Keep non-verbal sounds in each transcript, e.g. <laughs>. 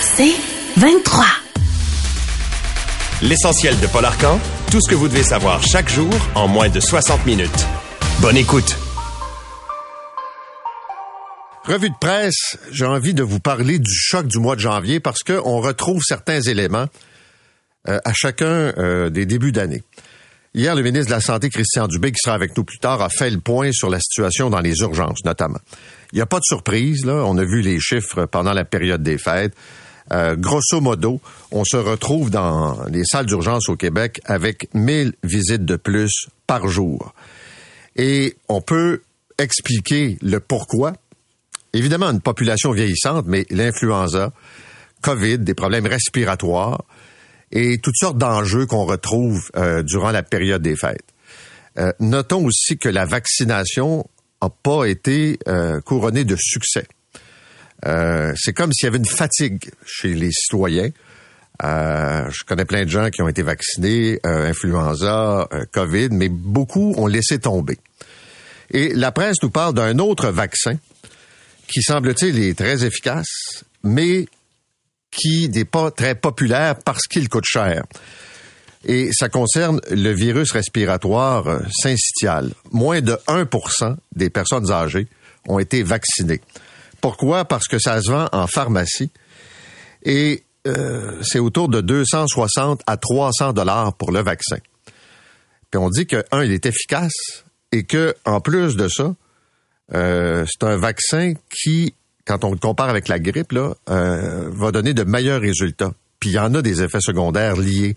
C'est 23. L'essentiel de Paul Arcan, tout ce que vous devez savoir chaque jour en moins de 60 minutes. Bonne écoute. Revue de presse, j'ai envie de vous parler du choc du mois de janvier parce qu'on retrouve certains éléments euh, à chacun euh, des débuts d'année. Hier, le ministre de la Santé, Christian Dubé, qui sera avec nous plus tard, a fait le point sur la situation dans les urgences, notamment. Il n'y a pas de surprise, là. On a vu les chiffres pendant la période des fêtes. Euh, grosso modo, on se retrouve dans les salles d'urgence au Québec avec 1000 visites de plus par jour. Et on peut expliquer le pourquoi évidemment une population vieillissante, mais l'influenza, COVID, des problèmes respiratoires et toutes sortes d'enjeux qu'on retrouve euh, durant la période des fêtes. Euh, notons aussi que la vaccination n'a pas été euh, couronnée de succès. c'est comme s'il y avait une fatigue chez les citoyens. je connais plein de gens qui ont été vaccinés, influenza, COVID, mais beaucoup ont laissé tomber. Et la presse nous parle d'un autre vaccin qui semble-t-il est très efficace, mais qui n'est pas très populaire parce qu'il coûte cher. Et ça concerne le virus respiratoire euh, syncytial. Moins de 1% des personnes âgées ont été vaccinées. Pourquoi? Parce que ça se vend en pharmacie et euh, c'est autour de 260 à 300 dollars pour le vaccin. Puis on dit que, un, il est efficace et que, en plus de ça, euh, c'est un vaccin qui, quand on le compare avec la grippe, là, va donner de meilleurs résultats. Puis il y en a des effets secondaires liés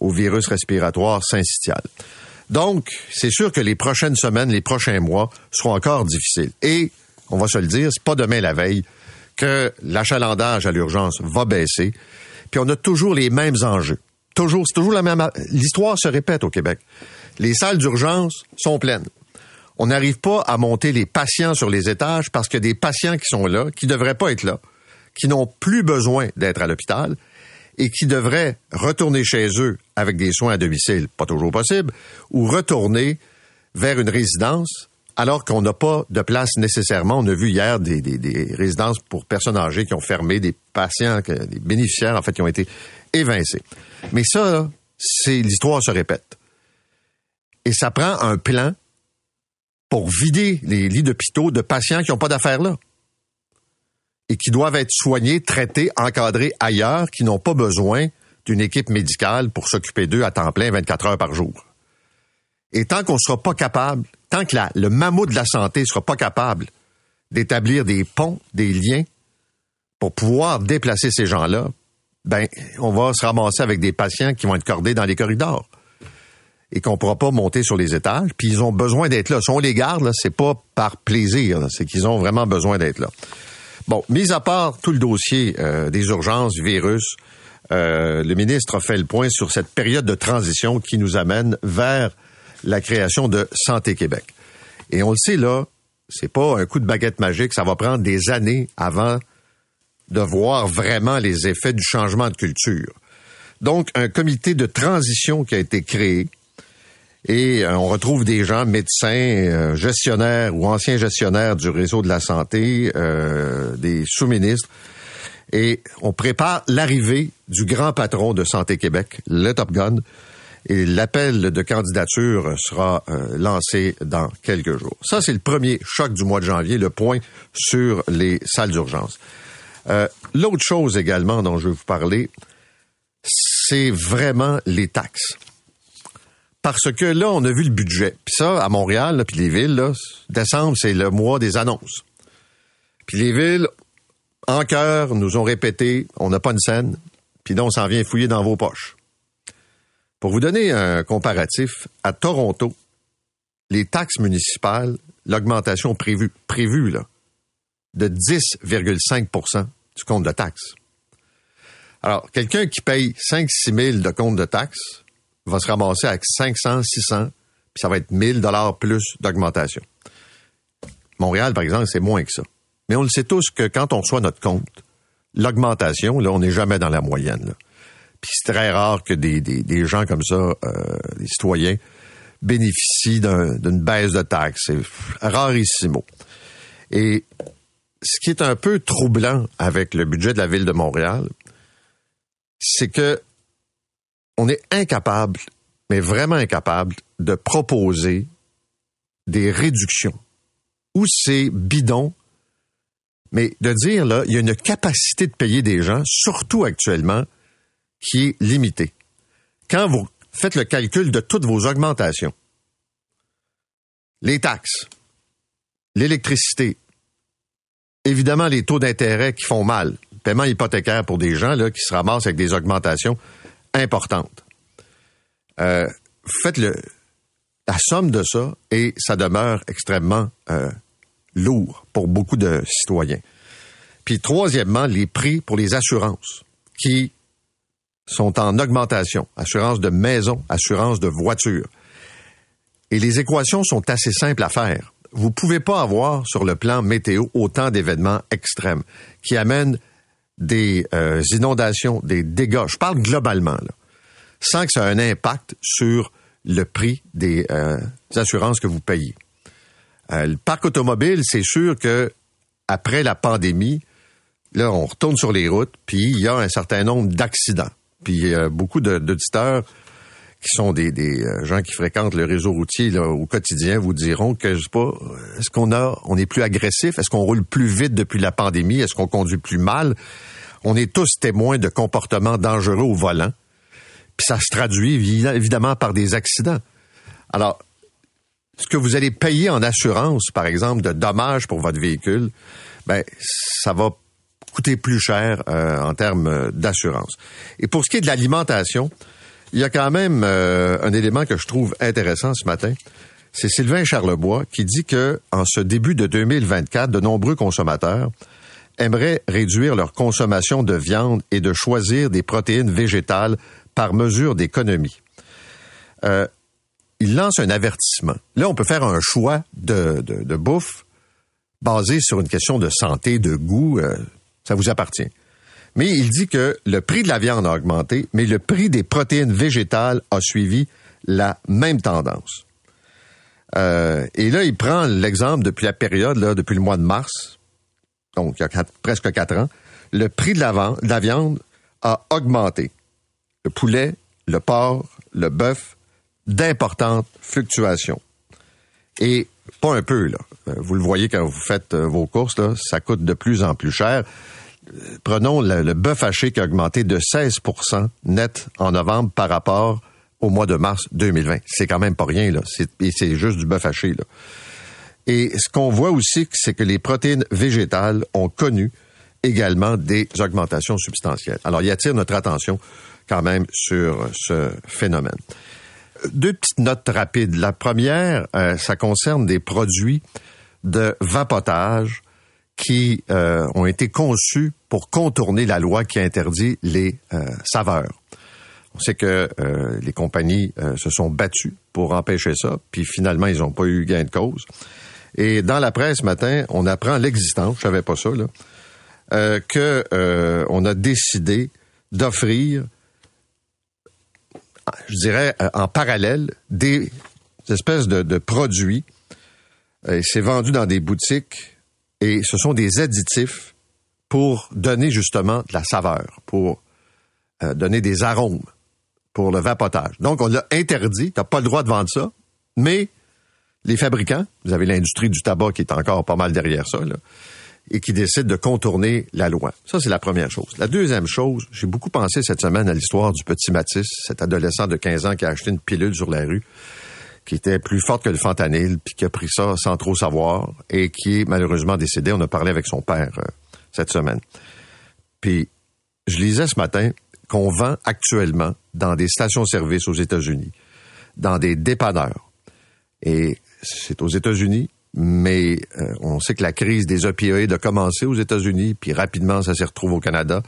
au virus respiratoire syncytial. Donc, c'est sûr que les prochaines semaines, les prochains mois seront encore difficiles. Et, on va se le dire, c'est pas demain la veille que l'achalandage à l'urgence va baisser. Puis on a toujours les mêmes enjeux. Toujours, c'est toujours la même. L'histoire se répète au Québec. Les salles d'urgence sont pleines on n'arrive pas à monter les patients sur les étages parce que des patients qui sont là, qui devraient pas être là, qui n'ont plus besoin d'être à l'hôpital et qui devraient retourner chez eux avec des soins à domicile, pas toujours possible, ou retourner vers une résidence alors qu'on n'a pas de place nécessairement. On a vu hier des, résidences pour personnes âgées qui ont fermé, des patients, des bénéficiaires en fait qui ont été évincés. Mais ça, c'est l'histoire se répète. Et ça prend un plan pour vider les lits d'hôpitaux de patients qui n'ont pas d'affaires là et qui doivent être soignés, traités, encadrés ailleurs, qui n'ont pas besoin d'une équipe médicale pour s'occuper d'eux à temps plein 24 heures par jour. Et tant qu'on ne sera pas capable, tant que le mammouth de la santé ne sera pas capable d'établir des ponts, des liens pour pouvoir déplacer ces gens-là, ben, on va se ramasser avec des patients qui vont être cordés dans les corridors et qu'on pourra pas monter sur les étages. Puis ils ont besoin d'être là. Si on les garde, là, c'est pas par plaisir, c'est qu'ils ont vraiment besoin d'être là. Bon, mis à part tout le dossier euh, des urgences, virus, euh, le ministre a fait le point sur cette période de transition qui nous amène vers la création de Santé Québec. Et on le sait là, c'est pas un coup de baguette magique, ça va prendre des années avant de voir vraiment les effets du changement de culture. Donc, un comité de transition qui a été créé, et euh, on retrouve des gens, médecins, euh, gestionnaires ou anciens gestionnaires du réseau de la santé, euh, des sous-ministres. Et on prépare l'arrivée du grand patron de Santé Québec, le Top Gun. Et l'appel de candidature sera lancé dans quelques jours. Ça, c'est le premier choc du mois de janvier, le point sur les salles d'urgence. L'autre chose également dont je veux vous parler, c'est vraiment les taxes. Parce que là, on a vu le budget. Puis ça, à Montréal, puis les villes, là, décembre, c'est le mois des annonces. Puis les villes, en cœur, nous ont répété, on n'a pas une scène, puis là, on s'en vient fouiller dans vos poches. Pour vous donner un comparatif, à Toronto, les taxes municipales, l'augmentation prévue, prévue là, de 10,5% du compte de taxes. Alors, quelqu'un qui paye 5-6 000 de compte de taxes va se ramasser avec 500, 600, puis ça va être 1000 dollars plus d'augmentation. Montréal, par exemple, c'est moins que ça. Mais on le sait tous que quand on reçoit notre compte, l'augmentation, là, on n'est jamais dans la moyenne. Là. Puis c'est très rare que des, des, gens comme ça, euh, des citoyens, bénéficient d'une baisse de taxes. C'est rarissimo. Et ce qui est un peu troublant avec le budget de la ville de Montréal, c'est que on est incapable, mais vraiment incapable, de proposer des réductions. Ou c'est bidon, mais de dire, là, il y a une capacité de payer des gens, surtout actuellement, qui est limitée. Quand vous faites le calcul de toutes vos augmentations, les taxes, l'électricité, évidemment les taux d'intérêt qui font mal, paiement hypothécaire pour des gens là, qui se ramassent avec des augmentations importantes. Euh, faites le, la somme de ça et ça demeure extrêmement euh, lourd pour beaucoup de citoyens. Puis troisièmement, les prix pour les assurances qui sont en augmentation. Assurance de maison, assurance de voiture. Et les équations sont assez simples à faire. Vous pouvez pas avoir sur le plan météo autant d'événements extrêmes qui amènent des euh, inondations, des dégâts. Je parle globalement, là, sans que ça ait un impact sur le prix des euh, assurances que vous payez. Euh, le parc automobile, c'est sûr que après la pandémie, là, on retourne sur les routes, puis il y a un certain nombre d'accidents. Puis a beaucoup d'auditeurs qui sont des, des, euh, gens qui fréquentent le réseau routier au quotidien vous diront que je sais pas est-ce qu'on a on est plus agressif? Est-ce qu'on roule plus vite depuis la pandémie? Est-ce qu'on conduit plus mal? On est tous témoins de comportements dangereux au volant. Puis ça se traduit évidemment par des accidents. Alors ce que vous allez payer en assurance par exemple de dommages pour votre véhicule ben ça va coûter plus cher euh, en termes d'assurance. Et pour ce qui est de l'alimentation il y a quand même euh, un élément que je trouve intéressant ce matin. C'est Sylvain Charlebois qui dit que en ce début de 2024, de nombreux consommateurs aimeraient réduire leur consommation de viande et de choisir des protéines végétales par mesure d'économie. Euh, il lance un avertissement. Là, on peut faire un choix de, de, bouffe basé sur une question de santé, de goût. Euh, ça vous appartient. Mais il dit que le prix de la viande a augmenté, mais le prix des protéines végétales a suivi la même tendance. Euh, et là, il prend l'exemple depuis la période, là, depuis le mois de mars, donc il y a presque quatre ans, le prix de la, de la viande a augmenté. Le poulet, le porc, le bœuf, d'importantes fluctuations. Et pas un peu, là. Euh, vous le voyez quand vous faites euh, vos courses, là, ça coûte de plus en plus cher prenons le, bœuf haché qui a augmenté de 16% net en novembre par rapport au mois de mars 2020. C'est quand même pas rien, là. C'est juste du bœuf haché, là. Et ce qu'on voit aussi, c'est que les protéines végétales ont connu également des augmentations substantielles. Alors, il attire notre attention quand même sur ce phénomène. Deux petites notes rapides. La première, euh, ça concerne des produits de vapotage qui euh, ont été conçus pour contourner la loi qui interdit les euh, saveurs. On sait que les compagnies se sont battues pour empêcher ça, puis finalement, ils n'ont pas eu gain de cause. Et dans la presse ce matin, on apprend l'existence, je savais pas ça, là, que on a décidé d'offrir, je dirais, en parallèle, des espèces de, produits. C'est vendu dans des boutiques et ce sont des additifs pour donner justement de la saveur, pour euh, donner des arômes pour le vapotage. Donc, on l'a interdit, tu n'as pas le droit de vendre ça, mais les fabricants, vous avez l'industrie du tabac qui est encore pas mal derrière ça, et qui décide de contourner la loi. Ça, c'est la première chose. La deuxième chose, j'ai beaucoup pensé cette semaine à l'histoire du petit Matisse, cet adolescent de 15 ans qui a acheté une pilule sur la rue qui était plus forte que le fentanyl, puis qui a pris ça sans trop savoir, et qui est malheureusement décédé. On a parlé avec son père euh, cette semaine. Puis, je lisais ce matin qu'on vend actuellement dans des stations-service aux États-Unis, dans des dépanneurs. Et c'est aux États-Unis, mais euh, on sait que la crise des opioïdes a commencé aux États-Unis, puis rapidement ça s'est retrouvé au Canada,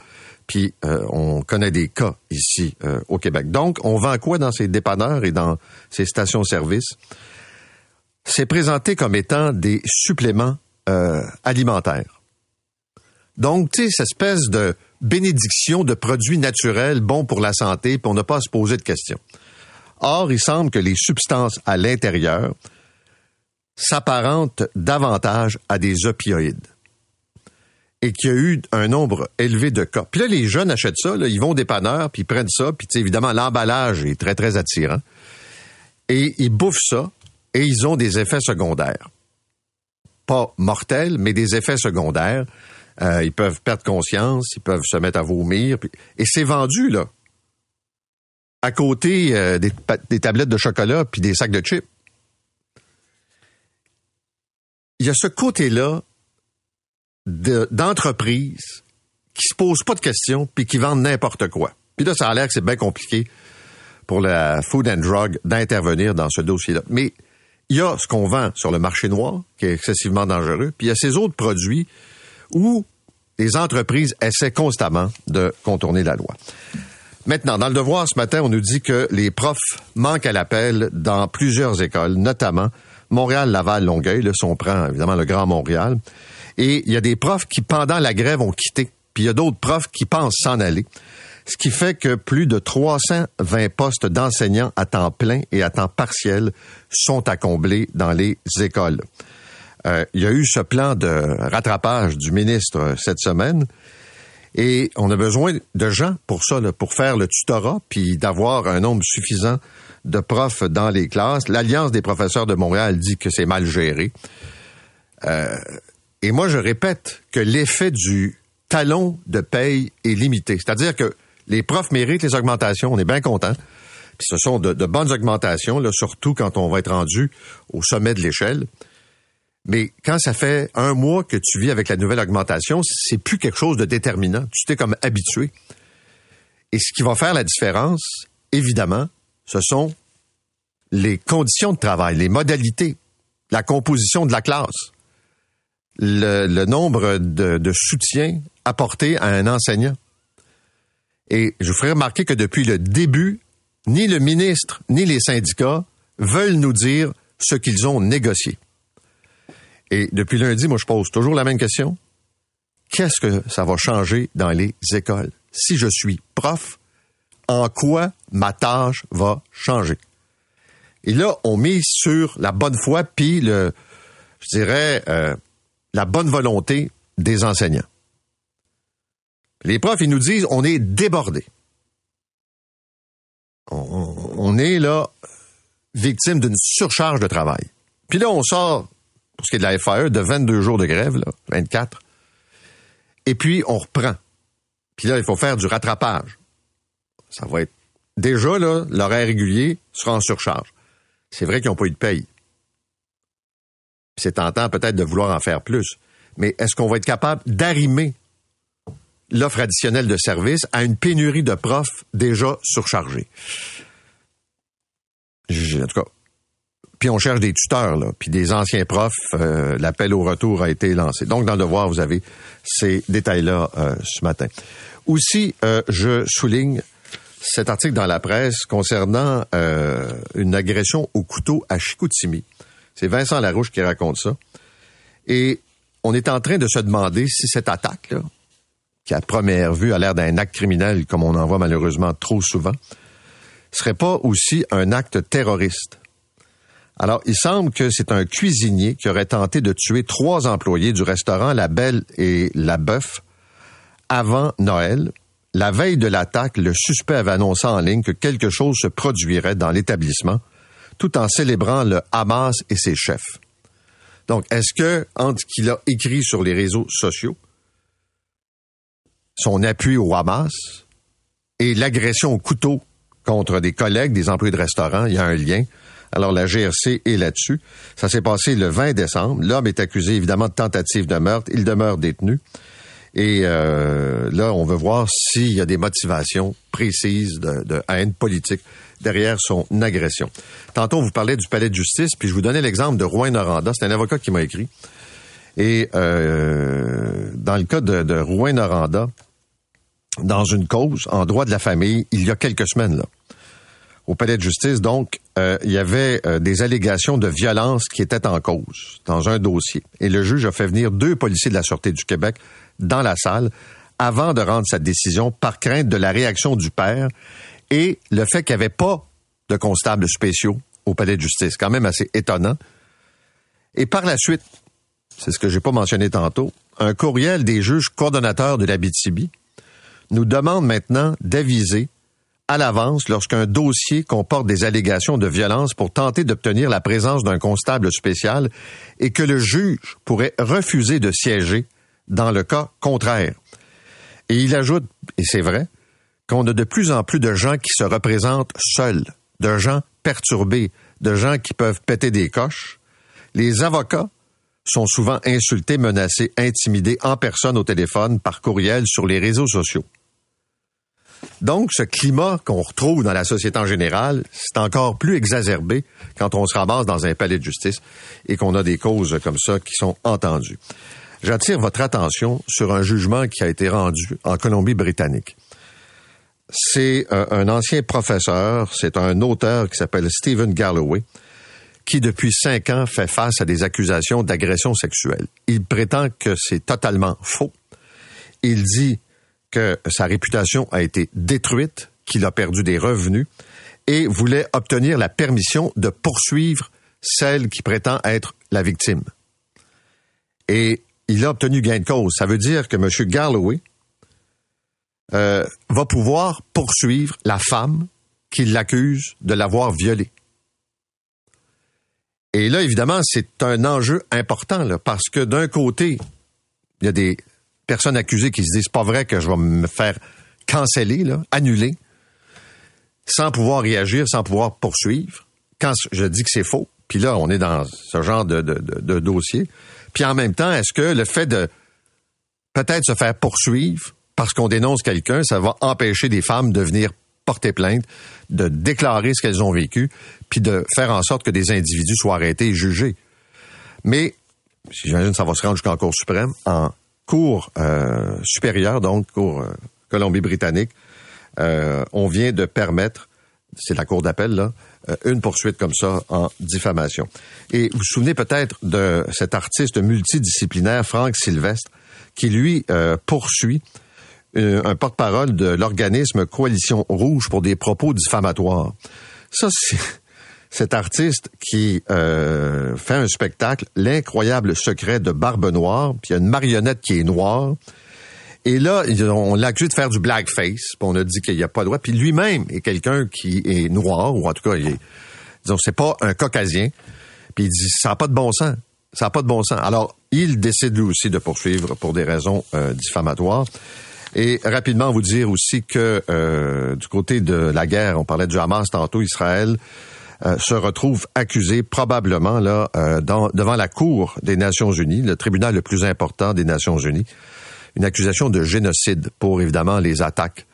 puis euh, on connaît des cas ici euh, au Québec. Donc, on vend quoi dans ces dépanneurs et dans ces stations-service? C'est présenté comme étant des suppléments alimentaires. Donc, tu sais, cette espèce de bénédiction de produits naturels bons pour la santé, pour ne pas se poser de questions. Or, il semble que les substances à l'intérieur s'apparentent davantage à des opioïdes et qu'il y a eu un nombre élevé de cas. Puis là, les jeunes achètent ça, ils vont au dépanneur, puis ils prennent ça, puis évidemment, l'emballage est très, très attirant. Et ils bouffent ça, et ils ont des effets secondaires. Pas mortels, mais des effets secondaires. Euh, ils peuvent perdre conscience, ils peuvent se mettre à vomir. Et c'est vendu, là à côté euh, des, tablettes de chocolat puis des sacs de chips. Il y a ce côté-là d'entreprises qui se posent pas de questions puis qui vendent n'importe quoi. Puis là, ça a l'air que c'est bien compliqué pour la Food and Drug d'intervenir dans ce dossier-là. Mais il y a ce qu'on vend sur le marché noir, qui est excessivement dangereux, puis il y a ces autres produits où les entreprises essaient constamment de contourner la loi. Maintenant, dans le devoir ce matin, on nous dit que les profs manquent à l'appel dans plusieurs écoles, notamment Montréal, Laval, Longueuil. Là, si on prend évidemment le Grand Montréal. Et il y a des profs qui, pendant la grève, ont quitté. Puis il y a d'autres profs qui pensent s'en aller. Ce qui fait que plus de 320 postes d'enseignants à temps plein et à temps partiel sont à combler dans les écoles. Euh, il y a eu ce plan de rattrapage du ministre cette semaine. Et on a besoin de gens pour ça, pour faire le tutorat, puis d'avoir un nombre suffisant de profs dans les classes. L'Alliance des professeurs de Montréal dit que c'est mal géré. Euh, et moi, je répète que l'effet du talon de paye est limité. C'est-à-dire que les profs méritent les augmentations, on est bien content. Puis ce sont de, bonnes augmentations, surtout quand on va être rendu au sommet de l'échelle. Mais quand ça fait un mois que tu vis avec la nouvelle augmentation, c'est plus quelque chose de déterminant. Tu t'es comme habitué. Et ce qui va faire la différence, évidemment, ce sont les conditions de travail, les modalités, la composition de la classe, le, nombre de, de soutiens apportés à un enseignant. Et je vous ferai remarquer que depuis le début, ni le ministre ni les syndicats veulent nous dire ce qu'ils ont négocié. Et depuis lundi, moi, je pose toujours la même question. Qu'est-ce que ça va changer dans les écoles? Si je suis prof, en quoi ma tâche va changer? Et là, on mise sur la bonne foi, puis le, je dirais, euh, la bonne volonté des enseignants. Les profs, ils nous disent, on est débordés. on est là victime d'une surcharge de travail. Puis là, on sort pour ce qui est de la FAE, de 22 jours de grève, là, 24. Et puis, on reprend. Puis là, il faut faire du rattrapage. Ça va être... Déjà, là, l'horaire régulier sera en surcharge. C'est vrai qu'ils n'ont pas eu de paye. C'est tentant peut-être de vouloir en faire plus. Mais est-ce qu'on va être capable d'arrimer l'offre additionnelle de services à une pénurie de profs déjà surchargés? En tout cas, puis on cherche des tuteurs, puis des anciens profs. Euh, l'appel au retour a été lancé. Donc, dans le devoir, vous avez ces détails-là euh, ce matin. Aussi, euh, je souligne cet article dans la presse concernant une agression au couteau à Chicoutimi. C'est Vincent Larouche qui raconte ça. Et on est en train de se demander si cette attaque, là, qui à première vue a l'air d'un acte criminel, comme on en voit malheureusement trop souvent, serait pas aussi un acte terroriste. Alors, il semble que c'est un cuisinier qui aurait tenté de tuer trois employés du restaurant La Belle et La Bœuf avant Noël. La veille de l'attaque, le suspect avait annoncé en ligne que quelque chose se produirait dans l'établissement, tout en célébrant le Hamas et ses chefs. Donc, est-ce que, entre ce qu'il a écrit sur les réseaux sociaux, son appui au Hamas et l'agression au couteau contre des collègues, des employés de restaurant, il y a un lien? Alors la GRC est là-dessus. Ça s'est passé le 20 décembre. L'homme est accusé évidemment de tentative de meurtre. Il demeure détenu. Et euh, là, on veut voir s'il y a des motivations précises de, haine politique derrière son agression. Tantôt, on vous parlait du palais de justice, puis je vous donnais l'exemple de Rouen Noranda. C'est un avocat qui m'a écrit. Et euh, dans le cas de, Rouen Noranda, dans une cause en droit de la famille, il y a quelques semaines, au palais de justice, donc, euh, il y avait euh, des allégations de violence qui étaient en cause dans un dossier. Et le juge a fait venir deux policiers de la Sûreté du Québec dans la salle avant de rendre sa décision par crainte de la réaction du père et le fait qu'il n'y avait pas de constables spéciaux au palais de justice. Quand même assez étonnant. Et par la suite, c'est ce que j'ai pas mentionné tantôt, un courriel des juges coordonnateurs de la BTB nous demande maintenant d'aviser à l'avance lorsqu'un dossier comporte des allégations de violence pour tenter d'obtenir la présence d'un constable spécial et que le juge pourrait refuser de siéger dans le cas contraire. Et il ajoute, et c'est vrai, qu'on a de plus en plus de gens qui se représentent seuls, de gens perturbés, de gens qui peuvent péter des coches. Les avocats sont souvent insultés, menacés, intimidés en personne au téléphone, par courriel, sur les réseaux sociaux. Donc, ce climat qu'on retrouve dans la société en général, c'est encore plus exacerbé quand on se ramasse dans un palais de justice et qu'on a des causes comme ça qui sont entendues. J'attire votre attention sur un jugement qui a été rendu en Colombie-Britannique. C'est un, un ancien professeur, c'est un auteur qui s'appelle Stephen Galloway, qui depuis cinq ans fait face à des accusations d'agression sexuelle. Il prétend que c'est totalement faux. Il dit que sa réputation a été détruite, qu'il a perdu des revenus et voulait obtenir la permission de poursuivre celle qui prétend être la victime. Et il a obtenu gain de cause. Ça veut dire que M. Galloway euh, va pouvoir poursuivre la femme qui l'accuse de l'avoir violée. Et là, évidemment, c'est un enjeu important, parce que d'un côté, il y a des personnes accusées qui se disent pas vrai que je vais me faire canceller, annuler, sans pouvoir réagir, sans pouvoir poursuivre. Quand je dis que c'est faux, puis là, on est dans ce genre de dossier. Puis en même temps, est-ce que le fait de peut-être se faire poursuivre parce qu'on dénonce quelqu'un, ça va empêcher des femmes de venir porter plainte, de déclarer ce qu'elles ont vécu, puis de faire en sorte que des individus soient arrêtés et jugés? Mais, j'imagine que ça va se rendre jusqu'en Cour suprême, en Cour euh, supérieure, donc Cour euh, Colombie-Britannique, euh, on vient de permettre, c'est la Cour d'appel, là, euh, une poursuite comme ça en diffamation. Et vous vous souvenez peut-être de cet artiste multidisciplinaire, Franck Sylvestre, qui lui euh, poursuit un porte-parole de l'organisme Coalition Rouge pour des propos diffamatoires. Ça, cet artiste qui euh, fait un spectacle, l'incroyable secret de Barbe Noire, puis il y a une marionnette qui est noire. Et là, on l'a accusé de faire du blackface, puis on a dit qu'il n'y a pas le droit. Puis lui-même est quelqu'un qui est noir, ou en tout cas, il est, disons, c'est pas un caucasien. Puis il dit, ça n'a pas de bon sens. Ça n'a pas de bon sens. Alors, il décide lui aussi de poursuivre pour des raisons euh, diffamatoires. Et rapidement vous dire aussi que euh, du côté de la guerre, on parlait du Hamas tantôt, Israël euh, se retrouve accusé probablement là euh, dans, devant la Cour des Nations Unies, le tribunal le plus important des Nations Unies, une accusation de génocide pour évidemment les attaques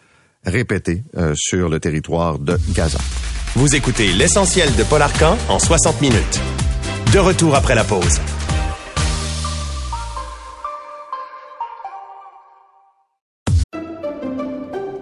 répétées euh, sur le territoire de Gaza. Vous écoutez l'essentiel de Paul Arcan en 60 minutes. De retour après la pause.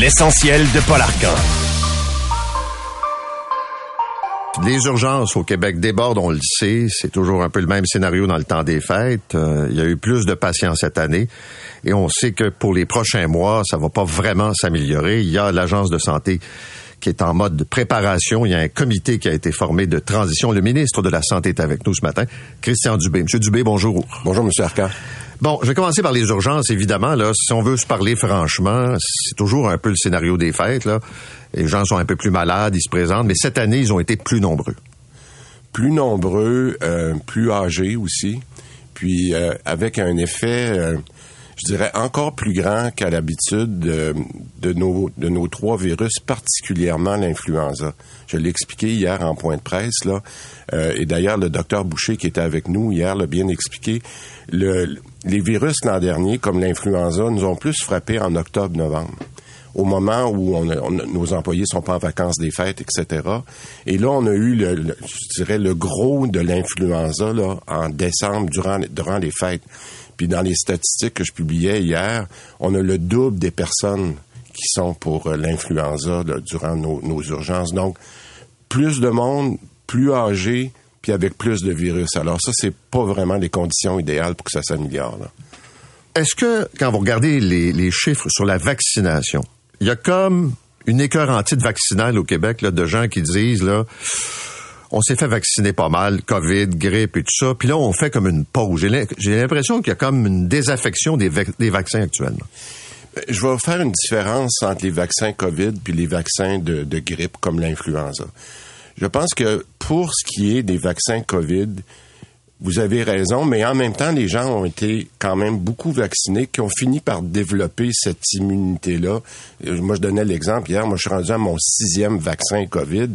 L'essentiel de Paul Arcan. Les urgences au Québec débordent, on le sait. C'est toujours un peu le même scénario dans le temps des fêtes. Euh, il y a eu plus de patients cette année. Et on sait que pour les prochains mois, ça va pas vraiment s'améliorer. Il y a l'Agence de santé qui est en mode de préparation. Il y a un comité qui a été formé de transition. Le ministre de la Santé est avec nous ce matin, Christian Dubé. Monsieur Dubé, bonjour. Bonjour, Monsieur Arcand. Bon, je vais commencer par les urgences, évidemment. Là, si on veut se parler franchement, c'est toujours un peu le scénario des fêtes. Là. Les gens sont un peu plus malades, ils se présentent, mais cette année, ils ont été plus nombreux. Plus nombreux, euh, plus âgés aussi, puis euh, avec un effet, euh, je dirais, encore plus grand qu'à l'habitude de, nos, de nos trois virus, particulièrement l'influenza. Je l'ai expliqué hier en point de presse, là, et d'ailleurs, le docteur Boucher qui était avec nous hier l'a bien expliqué. Le, les virus l'an dernier, comme l'influenza, nous ont plus frappé en octobre-novembre au moment où on, on, nos employés sont pas en vacances des fêtes, etc. Et là, on a eu, le, je dirais, le gros de l'influenza là en décembre durant, durant les fêtes. Puis dans les statistiques que je publiais hier, on a le double des personnes qui sont pour l'influenza durant nos, urgences. Donc, plus de monde, plus âgé, puis avec plus de virus. Alors ça, c'est pas vraiment les conditions idéales pour que ça s'améliore. Est-ce que, quand vous regardez les, chiffres sur la vaccination, il y a comme une écœurantite vaccinale au Québec là, de gens qui disent là on s'est fait vacciner pas mal, COVID, grippe et tout ça, puis là on fait comme une pause. J'ai l'impression qu'il y a comme une désaffection des, vaccins actuellement. Je vais faire une différence entre les vaccins COVID puis les vaccins de, de grippe comme l'influenza. Je pense que pour ce qui est des vaccins COVID, vous avez raison, mais en même temps, les gens ont été quand même beaucoup vaccinés, qui ont fini par développer cette immunité-là. Euh, moi, je donnais l'exemple hier, moi, je suis rendu à mon sixième vaccin COVID.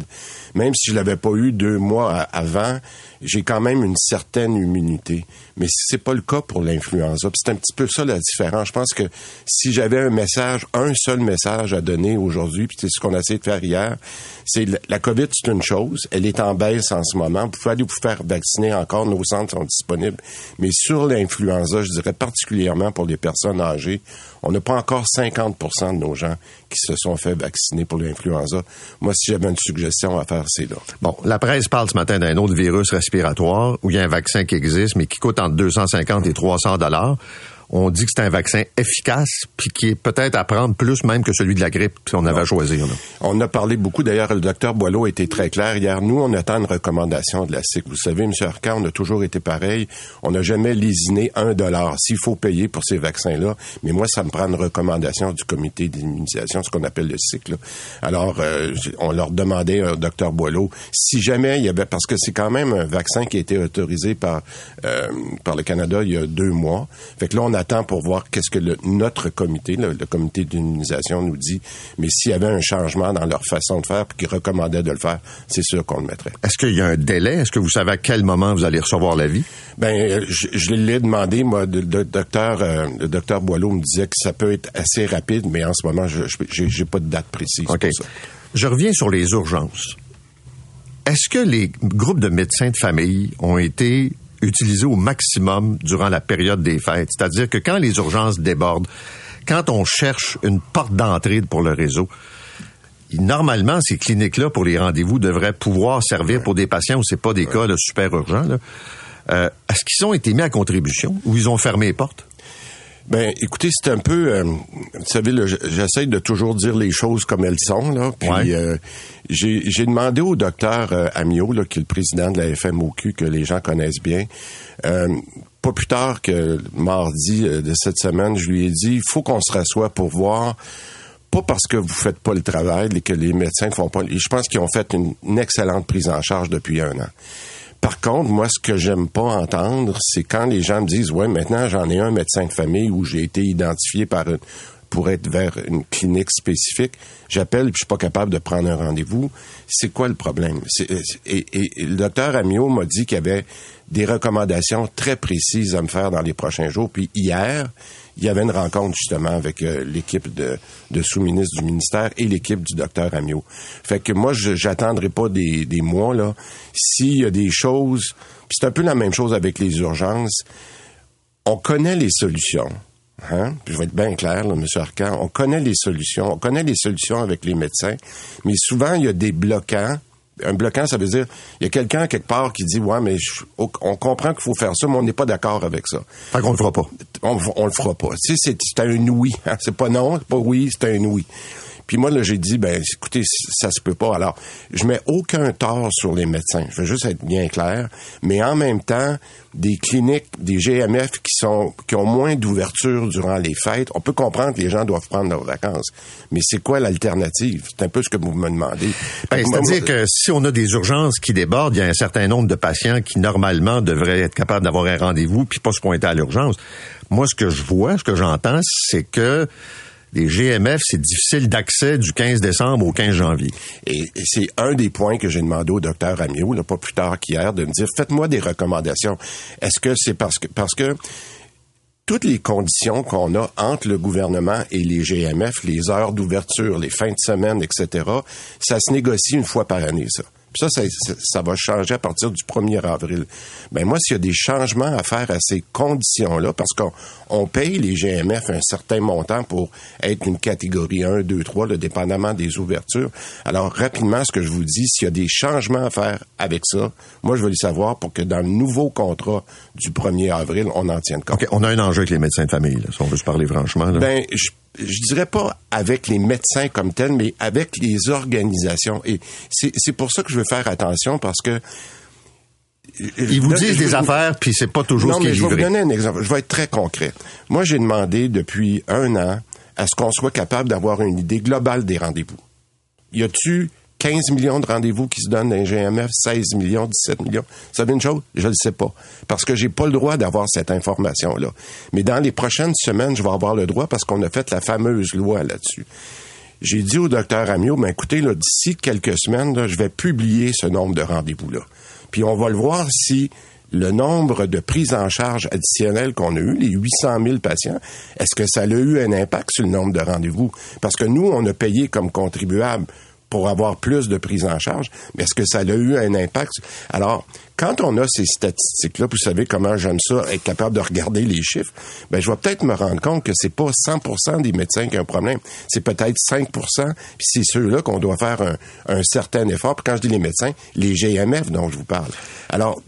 Même si je l'avais pas eu deux mois avant, j'ai quand même une certaine immunité. Mais c'est pas le cas pour l'influenza. C'est un petit peu ça la différence. Je pense que si j'avais un message, un seul message à donner aujourd'hui, puis c'est ce qu'on a essayé de faire hier, c'est la COVID, c'est une chose. Elle est en baisse en ce moment. Vous pouvez aller vous faire vacciner encore. Nos centres sont disponibles. Mais sur l'influenza, je dirais particulièrement pour les personnes âgées, on n'a pas encore 50% de nos gens qui se sont fait vacciner pour l'influenza. Moi, si j'avais une suggestion à faire, Bon, la presse parle ce matin d'un autre virus respiratoire où il y a un vaccin qui existe, mais qui coûte entre 250 et 300 dollars on dit que c'est un vaccin efficace, puis qui est peut-être à prendre plus même que celui de la grippe si on avait à choisir. On a parlé beaucoup, d'ailleurs, le docteur Boileau a été très clair hier. Nous, on attend une recommandation de la SIC. Vous savez, M. Arcand, on a toujours été pareil. On n'a jamais lésiné un dollar. S'il faut payer pour ces vaccins-là, mais moi, ça me prend une recommandation du comité d'immunisation, ce qu'on appelle le cycle. Alors, euh, on leur demandait au docteur Boileau si jamais il y avait, parce que c'est quand même un vaccin qui a été autorisé par, euh, par le Canada il y a deux mois. Fait que là, on attend pour voir qu'est-ce que le, notre comité, le, le comité d'immunisation nous dit. Mais s'il y avait un changement dans leur façon de faire puis qu'ils recommandaient de le faire, c'est sûr qu'on le mettrait. Est-ce qu'il y a un délai? Est-ce que vous savez à quel moment vous allez recevoir l'avis? Ben, je, je l'ai demandé, moi, le, le docteur, euh, le docteur Boileau me disait que ça peut être assez rapide, mais en ce moment, je j'ai pas de date précise okay. pour ça. Je reviens sur les urgences. Est-ce que les groupes de médecins de famille ont été utilisés au maximum durant la période des fêtes? C'est-à-dire que quand les urgences débordent, quand on cherche une porte d'entrée pour le réseau, normalement, ces cliniques-là, pour les rendez-vous, devraient pouvoir servir pour des patients où c'est pas des cas là, super urgents. Là. Euh, Est-ce qu'ils ont été mis à contribution ou ils ont fermé les portes? Ben, écoutez, c'est un peu, euh, vous savez, j'essaie de toujours dire les choses comme elles sont. Là, puis Ouais. euh, j'ai demandé au docteur euh, Amiot, là, qui est le président de la FMOQ, que les gens connaissent bien, euh, pas plus tard que mardi euh, de cette semaine, je lui ai dit, il faut qu'on se rassoie pour voir pas parce que vous faites pas le travail et que les médecins ne font pas. Je pense qu'ils ont fait une, une excellente prise en charge depuis un an. Par contre, moi, ce que j'aime pas entendre, c'est quand les gens me disent, ouais, maintenant j'en ai un médecin de famille où j'ai été identifié par pour être vers une clinique spécifique. J'appelle, puis je suis pas capable de prendre un rendez-vous. C'est quoi le problème? C'est- et, et- et le docteur Amiot m'a dit qu'il y avait des recommandations très précises à me faire dans les prochains jours. Puis hier, il y avait une rencontre justement avec euh, l'équipe de, de sous-ministre du ministère et l'équipe du docteur Amiot. Fait que moi, j'attendrai pas des, des mois là. S'il y a des choses, c'est un peu la même chose avec les urgences. On connaît les solutions. Hein? Je vais être bien clair, là, M. Arcan. On connaît les solutions. On connaît les solutions avec les médecins. Mais souvent, il y a des bloquants. Un bloquant, ça veut dire, il y a quelqu'un quelque part qui dit, ouais, mais je- on comprend qu'il faut faire ça, mais on n'est pas d'accord avec ça. Fait qu'on le fera pas. On, on le fera pas. Tu sais, c'est c'est un oui. Hein? C'est pas non, c'est pas oui, c'est un oui. Puis moi, là, j'ai dit, ben, écoutez, ça se peut pas. Alors, je mets aucun tort sur les médecins. Je veux juste être bien clair. Mais en même temps, des cliniques, des GMF qui sont, qui ont moins d'ouverture durant les fêtes, on peut comprendre que les gens doivent prendre leurs vacances. Mais c'est quoi l'alternative? C'est un peu ce que vous me demandez. Ben, C'est-à-dire que si on a des urgences qui débordent, il y a un certain nombre de patients qui, normalement, devraient être capables d'avoir un rendez-vous puis pas se pointer à l'urgence. Moi, ce que je vois, ce que j'entends, c'est que les GMF, c'est difficile d'accès du 15 décembre au 15 janvier. Et, c'est un des points que j'ai demandé au docteur Amiot, pas plus tard qu'hier, de me dire, faites-moi des recommandations. Est-ce que c'est parce que, parce que toutes les conditions qu'on a entre le gouvernement et les GMF, les heures d'ouverture, les fins de semaine, etc., ça se négocie une fois par année, ça ça, ça, va changer à partir du 1er avril. Ben moi, s'il y a des changements à faire à ces conditions-là, parce qu'on on paye les GMF un certain montant pour être une catégorie 1, 2, 3, le dépendamment des ouvertures. Alors, rapidement, ce que je vous dis, s'il y a des changements à faire avec ça, moi, je veux le savoir pour que dans le nouveau contrat du 1er avril, on en tienne compte. OK, on a un enjeu avec les médecins de famille, si on veut se parler franchement. Là. Ben, je je dirais pas avec les médecins comme tels, mais avec les organisations. Et c'est pour ça que je veux faire attention parce que ils vous disent des affaires, puis c'est pas toujours non, ce qui est livré. Je vais vous donner un exemple. Je vais être très concret. Moi, j'ai demandé depuis un an à ce qu'on soit capable d'avoir une idée globale des rendez-vous. Y a-tu 15 millions de rendez-vous qui se donnent dans les GMF, 16 millions, 17 millions. Vous savez une chose? Je ne le sais pas. Parce que j'ai pas le droit d'avoir cette information-là. Mais dans les prochaines semaines, je vais avoir le droit parce qu'on a fait la fameuse loi là-dessus. J'ai dit au docteur Amiot, ben écoutez, d'ici quelques semaines, je vais publier ce nombre de rendez-vous-là. Puis on va le voir si le nombre de prises en charge additionnelles qu'on a eu, les 800 000 patients, est-ce que ça a eu un impact sur le nombre de rendez-vous? Parce que nous, on a payé comme contribuable pour avoir plus de prise en charge, mais est-ce que ça a eu un impact? Alors, quand on a ces statistiques-là, vous savez comment j'aime ça, être capable de regarder les chiffres, ben, je vais peut-être me rendre compte que c'est pas 100% des médecins qui ont un problème. C'est peut-être 5%, puis c'est ceux-là qu'on doit faire un, un certain effort. Puis quand je dis les médecins, les GMF dont je vous parle. Alors,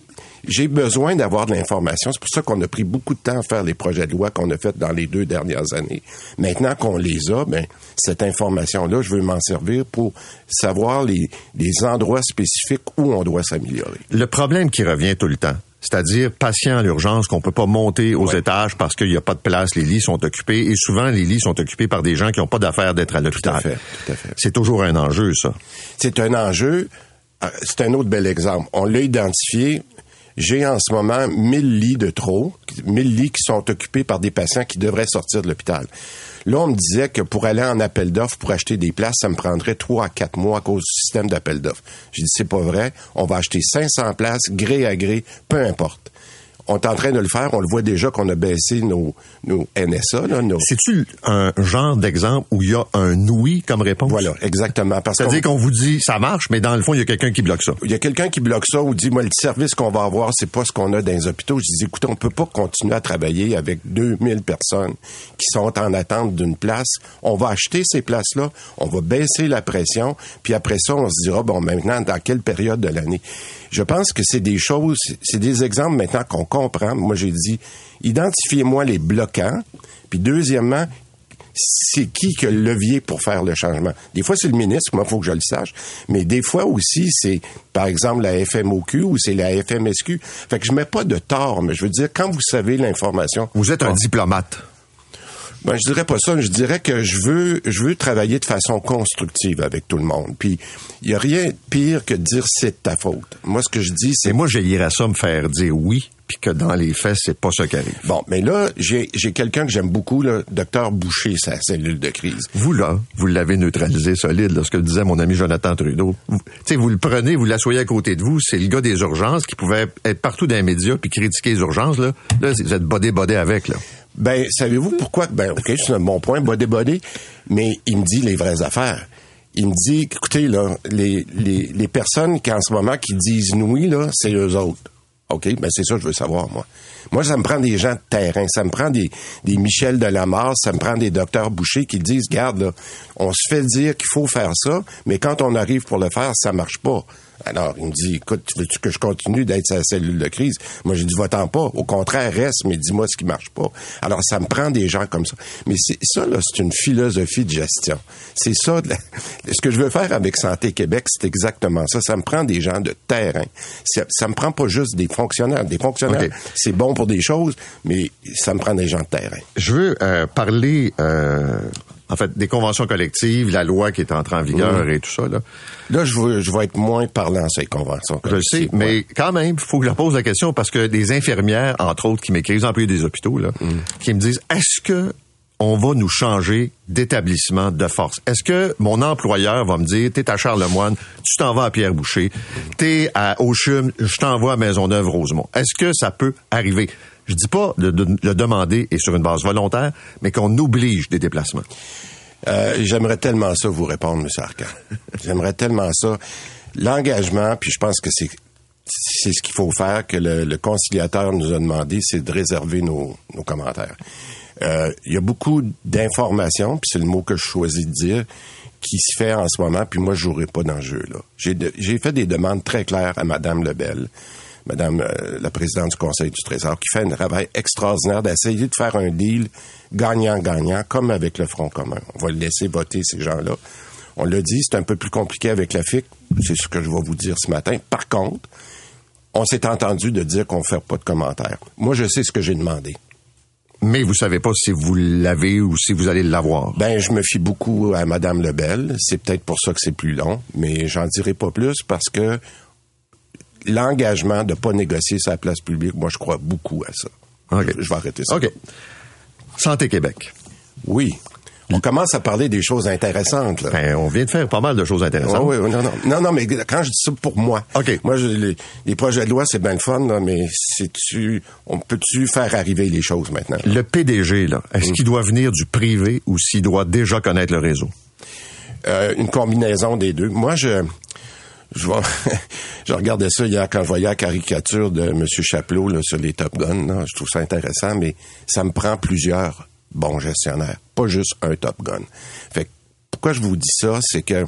j'ai besoin d'avoir de l'information. C'est pour ça qu'on a pris beaucoup de temps à faire les projets de loi qu'on a fait dans les deux dernières années. Maintenant qu'on les a, ben, cette information-là, je veux m'en servir pour savoir les, les endroits spécifiques où on doit s'améliorer. Le problème qui revient tout le temps, c'est-à-dire patient à l'urgence qu'on peut pas monter aux étages parce qu'il n'y a pas de place, les lits sont occupés et souvent les lits sont occupés par des gens qui n'ont pas d'affaires d'être à l'hôpital. C'est toujours un enjeu ça. C'est un enjeu. Euh, c'est un autre bel exemple. On l'a identifié j'ai en ce moment 1000 lits de trop, 1000 lits qui sont occupés par des patients qui devraient sortir de l'hôpital. Là, on me disait que pour aller en appel d'offres, pour acheter des places, ça me prendrait 3 à 4 mois à cause du système d'appel d'offres. J'ai dit, c'est pas vrai. On va acheter 500 places, gré à gré, peu importe on est en train de le faire. On le voit déjà qu'on a baissé nos, nos NSA. Là, C'est-tu un genre d'exemple où il y a un oui comme réponse? Voilà, exactement. C'est-à-dire qu'on vous dit ça marche, mais dans le fond, il y a quelqu'un qui bloque ça. Il y a quelqu'un qui bloque ça ou dit, moi, le service qu'on va avoir, c'est pas ce qu'on a dans les hôpitaux. Je dis, écoutez, on peut pas continuer à travailler avec 2000 personnes qui sont en attente d'une place. On va acheter ces places-là, on va baisser la pression, puis après ça, on se dira, bon, maintenant, dans quelle période de l'année? Je pense que c'est des choses, c'est des exemples maintenant qu'on comprend. Moi, j'ai dit, identifiez-moi les bloquants. Puis deuxièmement, c'est qui a le levier pour faire le changement? Des fois, c'est le ministre, moi, il faut que je le sache. Mais des fois aussi, c'est, par exemple, la FMOQ ou c'est la FMSQ. Fait que je mets pas de tort, mais je veux dire, quand vous savez l'information... Vous êtes un diplomate. Ben, je dirais pas ça. Je dirais que je veux, je veux travailler de façon constructive avec tout le monde. Puis, il y a rien de pire que de dire c'est ta faute. Moi, ce que je dis, c'est... Et moi, à ça me faire dire oui, puis que dans les faits, c'est pas ça qui arrive. Bon, mais là, j'ai, j'ai quelqu'un que j'aime beaucoup, le docteur Boucher, sa cellule de crise. Vous, là, vous l'avez neutralisé solide, là, ce que disait mon ami Jonathan Trudeau. Tu sais, vous le prenez, vous l'assoyez à côté de vous, c'est le gars des urgences qui pouvait être partout dans les médias puis critiquer les urgences, là. Là, vous êtes bodé-bodé avec, là. Ben, savez-vous <laughs> pourquoi? Ben, OK, c'est un bon point, body body, mais il me dit les vraies affaires. Il me dit, écoutez, là, les, les, les personnes qui, en ce moment, qui disent oui, là, c'est eux autres. OK, ben c'est ça que je veux savoir, moi. Moi, ça me prend des gens de terrain, ça me prend des, des Michel Delamarre, ça me prend des docteurs Boucher qui disent, garde, là, on se fait dire qu'il faut faire ça, mais quand on arrive pour le faire, ça marche pas. Alors, il me dit, écoute, veux-tu que je continue d'être sa cellule de crise? Moi, j'ai dit, va-t'en pas. Au contraire, reste, mais dis-moi ce qui marche pas. Alors, ça me prend des gens comme ça. Mais c'est, ça, là, c'est une philosophie de gestion. C'est ça, de la- <laughs> ce que je veux faire avec Santé Québec, c'est exactement ça. Ça me prend des gens de terrain. Ça, ça me prend pas juste des fonctionnaires. Des fonctionnaires, c'est bon pour des choses, mais ça me prend des gens de terrain. Je veux euh, parler, euh, en fait, des conventions collectives, la loi qui est entrée en vigueur et tout ça. Là. Là, je vais, je vais être moins parlant sur les conventions. Je le sais, mais quand même, il faut que je pose la question parce que des infirmières, entre autres, qui m'écrivent, employés des hôpitaux, là, qui me disent, est-ce que on va nous changer d'établissement de force? Est-ce que mon employeur va me dire, t'es à Charlemagne, tu t'en vas à Pierre-Boucher, t'es à Auchum, je t'envoie à Maisonneuve-Rosemont? Est-ce que ça peut arriver? Je dis pas de, de le demander et sur une base volontaire, mais qu'on oblige des déplacements. Euh, J'aimerais tellement ça vous répondre, M. Arcan. <laughs> J'aimerais tellement ça. L'engagement, puis je pense que c'est c'est ce qu'il faut faire, que le, le conciliateur nous a demandé, c'est de réserver nos, nos commentaires. Euh, Il y a beaucoup d'informations, puis c'est le mot que je choisis de dire, qui se fait en ce moment, puis moi, je jouerai pas dans le jeu. J'ai fait des demandes très claires à Mme Lebel, Madame euh, la présidente du Conseil du Trésor, qui fait un travail extraordinaire d'essayer de faire un deal gagnant-gagnant, comme avec le Front commun. On va le laisser voter ces gens-là. On l'a dit, c'est un peu plus compliqué avec la FIC. C'est ce que je vais vous dire ce matin. Par contre, on s'est entendu de dire qu'on ne fait pas de commentaires. Moi, je sais ce que j'ai demandé. Mais vous savez pas si vous l'avez ou si vous allez l'avoir. Ben, je me fie beaucoup à Madame Lebel. C'est peut-être pour ça que c'est plus long, mais j'en dirai pas plus parce que l'engagement de pas négocier sa place publique, moi, je crois beaucoup à ça. OK. Je, je vais arrêter ça. OK. Santé Québec. Oui. On commence à parler des choses intéressantes. Là. Ben, on vient de faire pas mal de choses intéressantes. Ah oui, non, non, non, non, mais quand je dis ça pour moi, OK. moi, je- les, les projets de loi, c'est bien le fun, là, mais c'est-tu, on peut-tu faire arriver les choses maintenant? Le PDG, là, est-ce qu'il doit venir du privé ou s'il doit déjà connaître le réseau? Euh, une combinaison des deux. Moi, je, je vois, <laughs> je regardais ça hier quand je voyais la caricature de M. Chapelot sur les Top Gun. là. Je trouve ça intéressant, mais ça me prend plusieurs bons gestionnaires, pas juste un Top Gun. Fait que pourquoi je vous dis ça, c'est que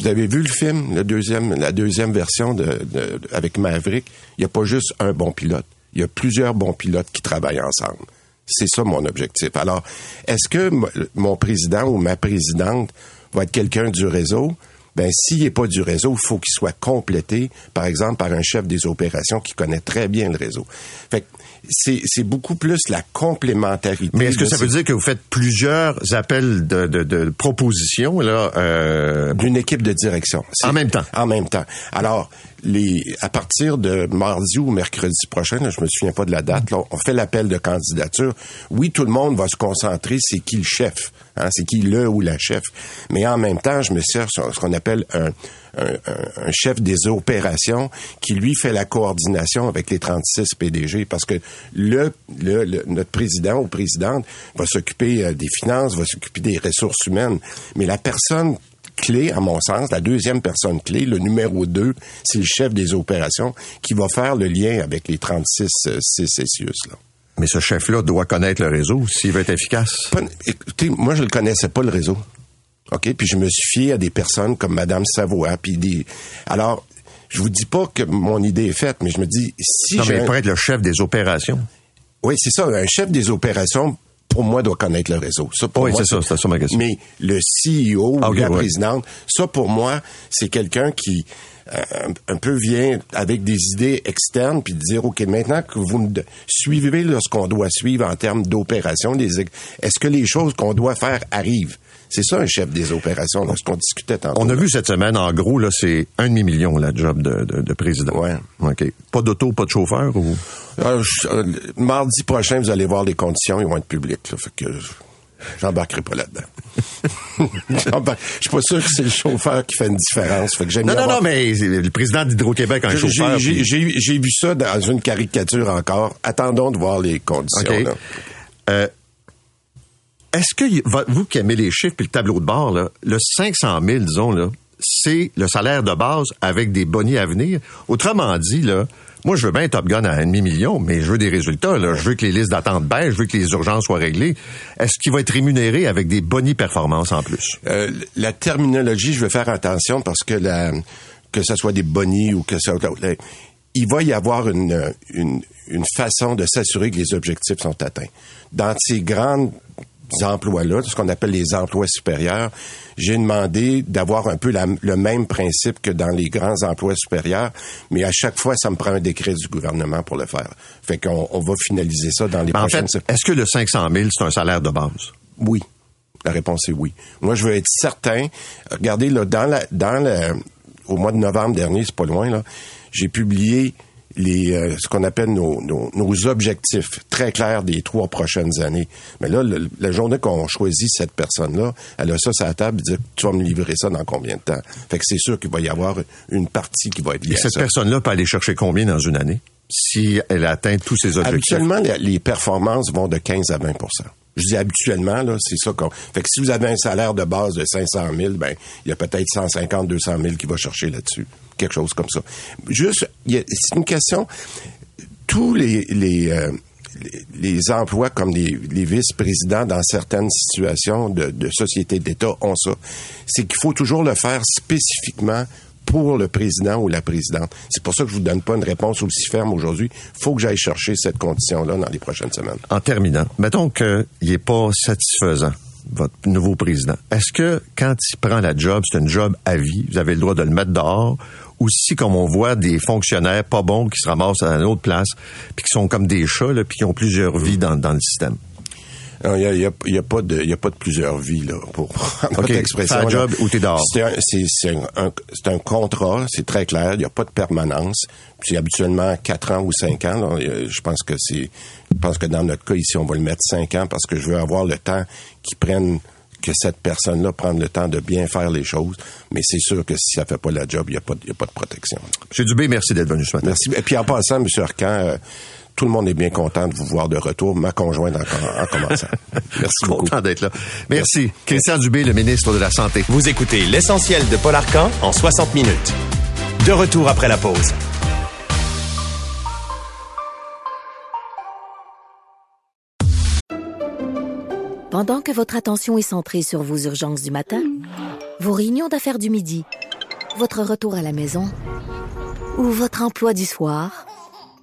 vous avez vu le film, la deuxième version de, avec Maverick? Il n'y a pas juste un bon pilote. Il y a plusieurs bons pilotes qui travaillent ensemble. C'est ça mon objectif. Alors, est-ce que mon président ou ma présidente va être quelqu'un du réseau? Ben, s'il n'est pas du réseau, il faut qu'il soit complété, par exemple, par un chef des opérations qui connaît très bien le réseau. Fait que c'est, c'est beaucoup plus la complémentarité. Mais est-ce que ça veut dire que vous faites plusieurs appels de, de, de propositions, là, euh, d'une équipe de direction. En même temps. En même temps. Alors, les, à partir de mardi ou mercredi prochain, là, je me souviens pas de la date, là, on fait l'appel de candidature. Oui, tout le monde va se concentrer, c'est qui le chef, hein, c'est qui le ou la chef. Mais en même temps, je me sers sur ce qu'on appelle un, un, un- chef des opérations qui, lui, fait la coordination avec les 36 PDG parce que le, le, le- notre président ou présidente va s'occuper euh, des finances, va s'occuper des ressources humaines. Mais la personne clé, à mon sens, la deuxième personne clé, le numéro 2, c'est le chef des opérations qui va faire le lien avec les 36 euh, CCCIUS. Là. mais ce chef-là doit connaître le réseau s'il veut être efficace. Écoutez, moi, je ne connaissais pas le réseau. OK? Puis je me suis fié à des personnes comme Madame Savoie, puis des... Alors, je vous dis pas que mon idée est faite, mais je me dis, si Non, mais il pourrait être le chef des opérations. Oui, c'est ça. Un chef des opérations, pour moi, doit connaître le réseau. Ça, pour Oui, moi, c'est ça, c'était ça ma question. Mais le CEO Ah, ou ok, la ouais. présidente, ça, pour moi, c'est quelqu'un qui euh, un, peu vient avec des idées externes puis de dire, OK, maintenant que vous me suivez là, ce qu'on doit suivre en termes d'opération, est-ce que les choses qu'on doit faire arrivent? C'est ça un chef des opérations, là, ce qu'on discutait tantôt. On a vu cette semaine, en gros, là, c'est un demi-million, la job de, de, de président. Ouais. OK. Pas d'auto, pas de chauffeur ou? Euh, je- euh, mardi prochain, vous allez voir les conditions, ils vont être publiques. Là, fait que je- j'embarquerai pas là-dedans. <laughs> Je suis pas sûr que c'est le chauffeur qui fait une différence. Fait que j'aime Non, non, avoir- non, mais c'est le président d'Hydro-Québec a un chauffeur. j'ai- puis- J'ai j'ai vu ça dans une caricature encore. Attendons de voir les conditions. Là. Euh, Est-ce que vous qui aimez les chiffres puis le tableau de bord, là, le 500 000, disons, là, c'est le salaire de base avec des bonnies à venir? Autrement dit, là, moi, je veux bien Top Gun à un demi-million, mais je veux des résultats. Là. Je veux que les listes d'attente baissent, je veux que les urgences soient réglées. Est-ce qu'il va être rémunéré avec des bonnies performances en plus? Euh, la terminologie, je vais faire attention parce que la que ce soit des bonnies ou que soit... Il va y avoir une, une, une façon de s'assurer que les objectifs sont atteints. Dans ces grands emplois-là, ce qu'on appelle les emplois supérieurs, j'ai demandé d'avoir un peu le même principe que dans les grands emplois supérieurs, mais à chaque fois, ça me prend un décret du gouvernement pour le faire. Fait qu'on on va finaliser ça dans les en prochaines... fait, est-ce que le 500 000, c'est un salaire de base? Oui. La réponse est oui. Moi, je veux être certain. Regardez, là, dans la, dans la, au mois de novembre dernier, c'est pas loin, là, j'ai publié les, euh, ce qu'on appelle nos, nos, nos, objectifs très clairs des trois prochaines années. Mais là, le, la journée qu'on choisit cette personne-là, elle a ça sur la table et dit Tu vas me livrer ça dans combien de temps? Fait que c'est sûr qu'il va y avoir une partie qui va être liée Et cette personne-là peut aller chercher combien dans une année? Si elle atteint tous ses objectifs? Habituellement, les, les performances vont de 15 à 20 je dis habituellement, là, c'est ça qu'on. Fait que si vous avez un salaire de base de 500 000, ben, il y a peut-être 150, 200 000 qui va chercher là-dessus. Quelque chose comme ça. Juste, c'est une question. Tous les, les, euh, les emplois comme les, les vice-présidents dans certaines situations de, de sociétés d'État ont ça. C'est qu'il faut toujours le faire spécifiquement pour le président ou la présidente. C'est pour ça que je vous donne pas une réponse aussi ferme aujourd'hui. Faut que j'aille chercher cette condition-là dans les prochaines semaines. En terminant, mettons qu'il n'est pas satisfaisant votre nouveau président. Est-ce que quand il prend la job, c'est un job à vie, vous avez le droit de le mettre dehors, ou si, comme on voit, des fonctionnaires pas bons qui se ramassent à une autre place, puis qui sont comme des chats, puis qui ont plusieurs vies dans, dans le système? Il n'y a, y a, y a, pas de, y a pas de plusieurs vies là pour prendre okay. expression. un job ou t'es dehors. C'est un, c'est, un, c'est un contrat, c'est très clair. Il n'y a pas de permanence. C'est habituellement quatre ans ou cinq ans. Là. Je pense que c'est, je pense que dans notre cas ici, on va le mettre cinq ans parce que je veux avoir le temps qu'ils prennent que cette personne-là prenne le temps de bien faire les choses. Mais c'est sûr que si ça fait pas la job, il n'y a, pas, a pas de protection. M. Dubé, merci d'être venu ce matin. Merci. Et puis en passant, M. Arcan, euh, tout le monde est bien content de vous voir de retour, ma conjointe en, en commençant. <laughs> Merci beaucoup. Content d'être là. Merci. Merci. Christian Dubé, le ministre de la Santé. Vous écoutez l'essentiel de Paul Arcan en 60 minutes. De retour après la pause. Pendant que votre attention est centrée sur vos urgences du matin, vos réunions d'affaires du midi, votre retour à la maison ou votre emploi du soir,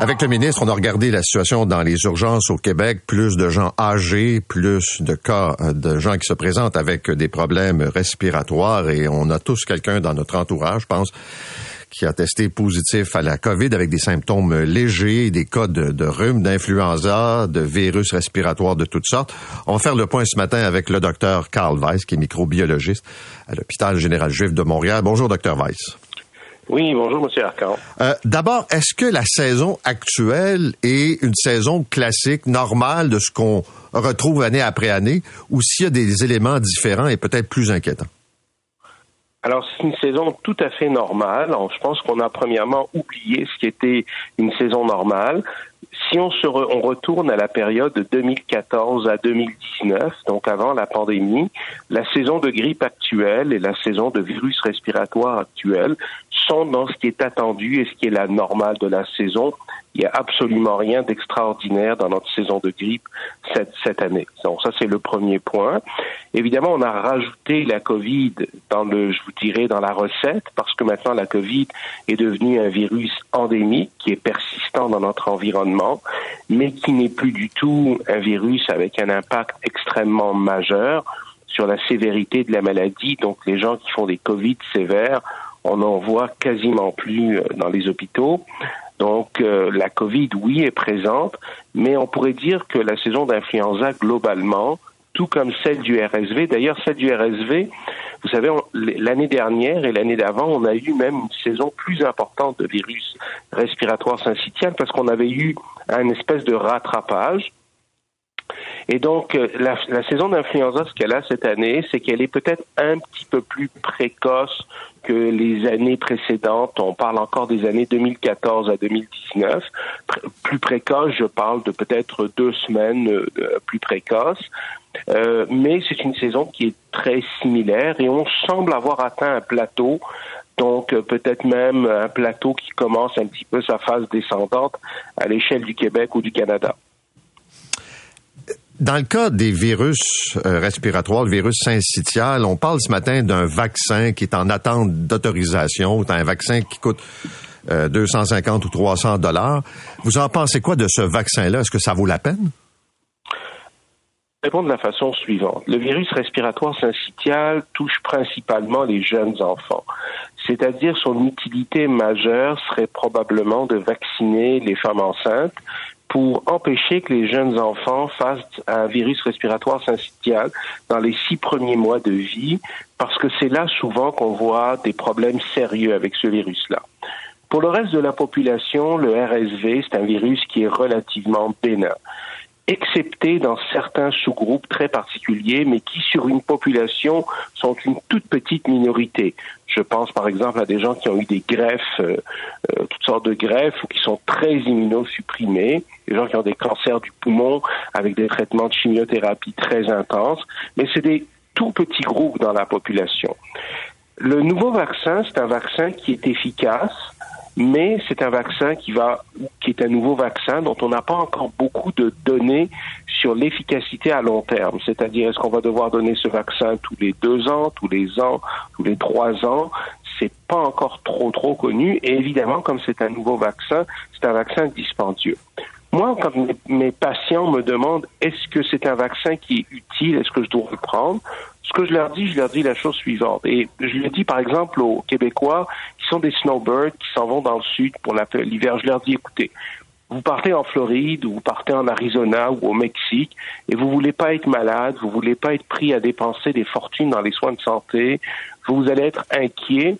Avec le ministre, on a regardé la situation dans les urgences au Québec. Plus de gens âgés, plus de cas euh, de gens qui se présentent avec des problèmes respiratoires et on a tous quelqu'un dans notre entourage, je pense, qui a testé positif à la COVID avec des symptômes légers, des cas de, de rhume, d'influenza, de virus respiratoires de toutes sortes. On va faire le point ce matin avec le docteur Carl Weiss, qui est microbiologiste à l'hôpital général juif de Montréal. Bonjour, docteur Weiss. Oui, bonjour, Monsieur Arcan. Euh, D'abord, est-ce que la saison actuelle est une saison classique, normale de ce qu'on retrouve année après année, ou s'il y a des éléments différents et peut-être plus inquiétants? Alors, c'est une saison tout à fait normale. Je pense qu'on a premièrement oublié ce qui était une saison normale. Si on se retourne à la période de 2014 à 2019, donc avant la pandémie, la saison de grippe actuelle et la saison de virus respiratoire actuelle sont dans ce qui est attendu et ce qui est la normale de la saison. Il n'y a absolument rien d'extraordinaire dans notre saison de grippe cette, cette année. Donc ça, c'est le premier point. Évidemment, on a rajouté la COVID dans le, je vous dirais, dans la recette, parce que maintenant la COVID est devenue un virus endémique qui est persistant dans notre environnement, mais qui n'est plus du tout un virus avec un impact extrêmement majeur sur la sévérité de la maladie. Donc les gens qui font des COVID sévères on n'en voit quasiment plus euh, dans les hôpitaux. Donc euh, la Covid, oui, est présente, mais on pourrait dire que la saison d'influenza globalement, tout comme celle du RSV, d'ailleurs celle du RSV, vous savez, l'année dernière et l'année d'avant, on a eu même une saison plus importante de virus respiratoire syncytial parce qu'on avait eu un espèce de rattrapage. Et donc, euh, la, la saison d'influenza, ce qu'elle a cette année, c'est qu'elle est peut-être un petit peu plus précoce que les années précédentes. On parle encore des années 2014 à 2019. plus précoce, je parle de peut-être deux semaines euh, plus précoce. Euh, mais c'est une saison qui est très similaire et on semble avoir atteint un plateau donc euh, peut-être même un plateau qui commence un petit peu sa phase descendante à l'échelle du Québec ou du Canada. Dans le cas des virus euh, respiratoires, le virus syncytial, on parle ce matin d'un vaccin qui est en attente d'autorisation, un vaccin qui coûte 250 ou 300 dollars. Vous en pensez quoi de ce vaccin-là? Est-ce que ça vaut la peine? répondre de la façon suivante. Le virus respiratoire syncytial touche principalement les jeunes enfants. C'est-à-dire son utilité majeure serait probablement de vacciner les femmes enceintes pour empêcher que les jeunes enfants fassent un virus respiratoire syncytial dans les six premiers mois de vie, parce que c'est là souvent qu'on voit des problèmes sérieux avec ce virus-là. Pour le reste de la population, le RSV, c'est un virus qui est relativement bénin excepté dans certains sous-groupes très particuliers, mais qui, sur une population, sont une toute petite minorité. Je pense par exemple à des gens qui ont eu des greffes, euh, euh, toutes sortes de greffes, ou qui sont très immunosupprimés, des gens qui ont des cancers du poumon avec des traitements de chimiothérapie très intenses, mais c'est des tout petits groupes dans la population. Le nouveau vaccin, c'est un vaccin qui est efficace, mais c'est un vaccin qui va, qui est un nouveau vaccin dont on n'a pas encore beaucoup de données sur l'efficacité à long terme. C'est-à-dire, est-ce qu'on va devoir donner ce vaccin tous les deux ans, tous les ans, tous les trois ans? C'est pas encore trop, trop connu. Et évidemment, comme c'est un nouveau vaccin, c'est un vaccin dispendieux. Moi, quand mes, patients me demandent est-ce que c'est un vaccin qui est utile, est-ce que je dois le prendre, ce que je leur dis, je leur dis la chose suivante. Et je le dis par exemple aux Québécois qui sont des snowbirds, qui s'en vont dans le sud pour l'hiver. Je leur dis, écoutez, vous partez en Floride ou vous partez en Arizona ou au Mexique et vous voulez pas être malade, vous voulez pas être pris à dépenser des fortunes dans les soins de santé, vous allez être inquiet.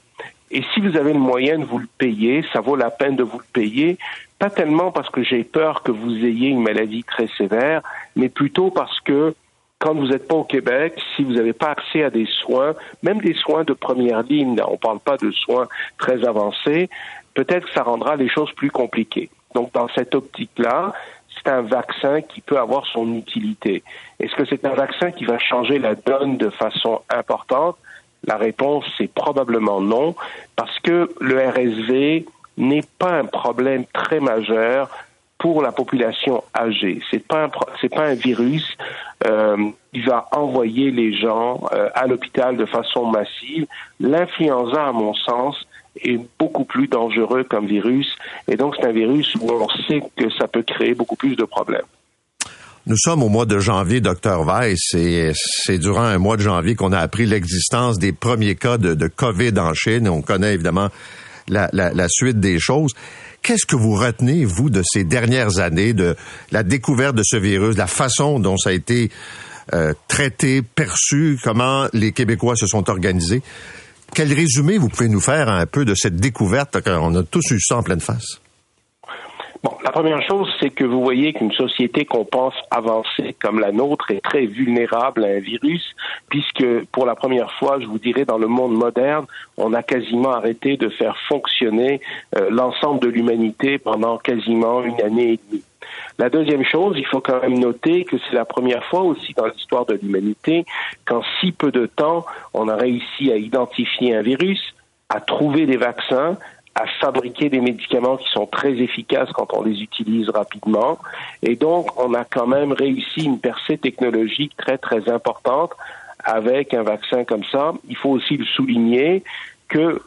Et si vous avez le moyen de vous le payer, ça vaut la peine de vous le payer, pas tellement parce que j'ai peur que vous ayez une maladie très sévère, mais plutôt parce que quand vous n'êtes pas au Québec, si vous n'avez pas accès à des soins, même des soins de première ligne, on ne parle pas de soins très avancés, peut-être que ça rendra les choses plus compliquées. Donc, dans cette optique-là, c'est un vaccin qui peut avoir son utilité. Est-ce que c'est un vaccin qui va changer la donne de façon importante? La réponse, c'est probablement non, parce que le RSV n'est pas un problème très majeur pour la population âgée. C'est pas c'est pas un virus euh, qui va envoyer les gens euh, à l'hôpital de façon massive. L'influenza, à mon sens, est beaucoup plus dangereux comme virus, et donc c'est un virus où on sait que ça peut créer beaucoup plus de problèmes. Nous sommes au mois de janvier, docteur Weiss, et c'est durant un mois de janvier qu'on a appris l'existence des premiers cas de COVID en Chine. On connaît évidemment la, la, la suite des choses. Qu'est-ce que vous retenez, vous, de ces dernières années, de la découverte de ce virus, la façon dont ça a été euh, traité, perçu, comment les Québécois se sont organisés? Quel résumé vous pouvez nous faire un peu de cette découverte qu'on a tous eu ça en pleine face? Bon, la première chose, c'est que vous voyez qu'une société qu'on pense avancée comme la nôtre est très vulnérable à un virus, puisque pour la première fois, je vous dirais, dans le monde moderne, on a quasiment arrêté de faire fonctionner euh, l'ensemble de l'humanité pendant quasiment une année et demie. La deuxième chose, il faut quand même noter que c'est la première fois aussi dans l'histoire de l'humanité qu'en si peu de temps, on a réussi à identifier un virus, à trouver des vaccins, à fabriquer des médicaments qui sont très efficaces quand on les utilise rapidement. Et donc, on a quand même réussi une percée technologique très, très importante avec un vaccin comme ça. Il faut aussi le souligner qu'il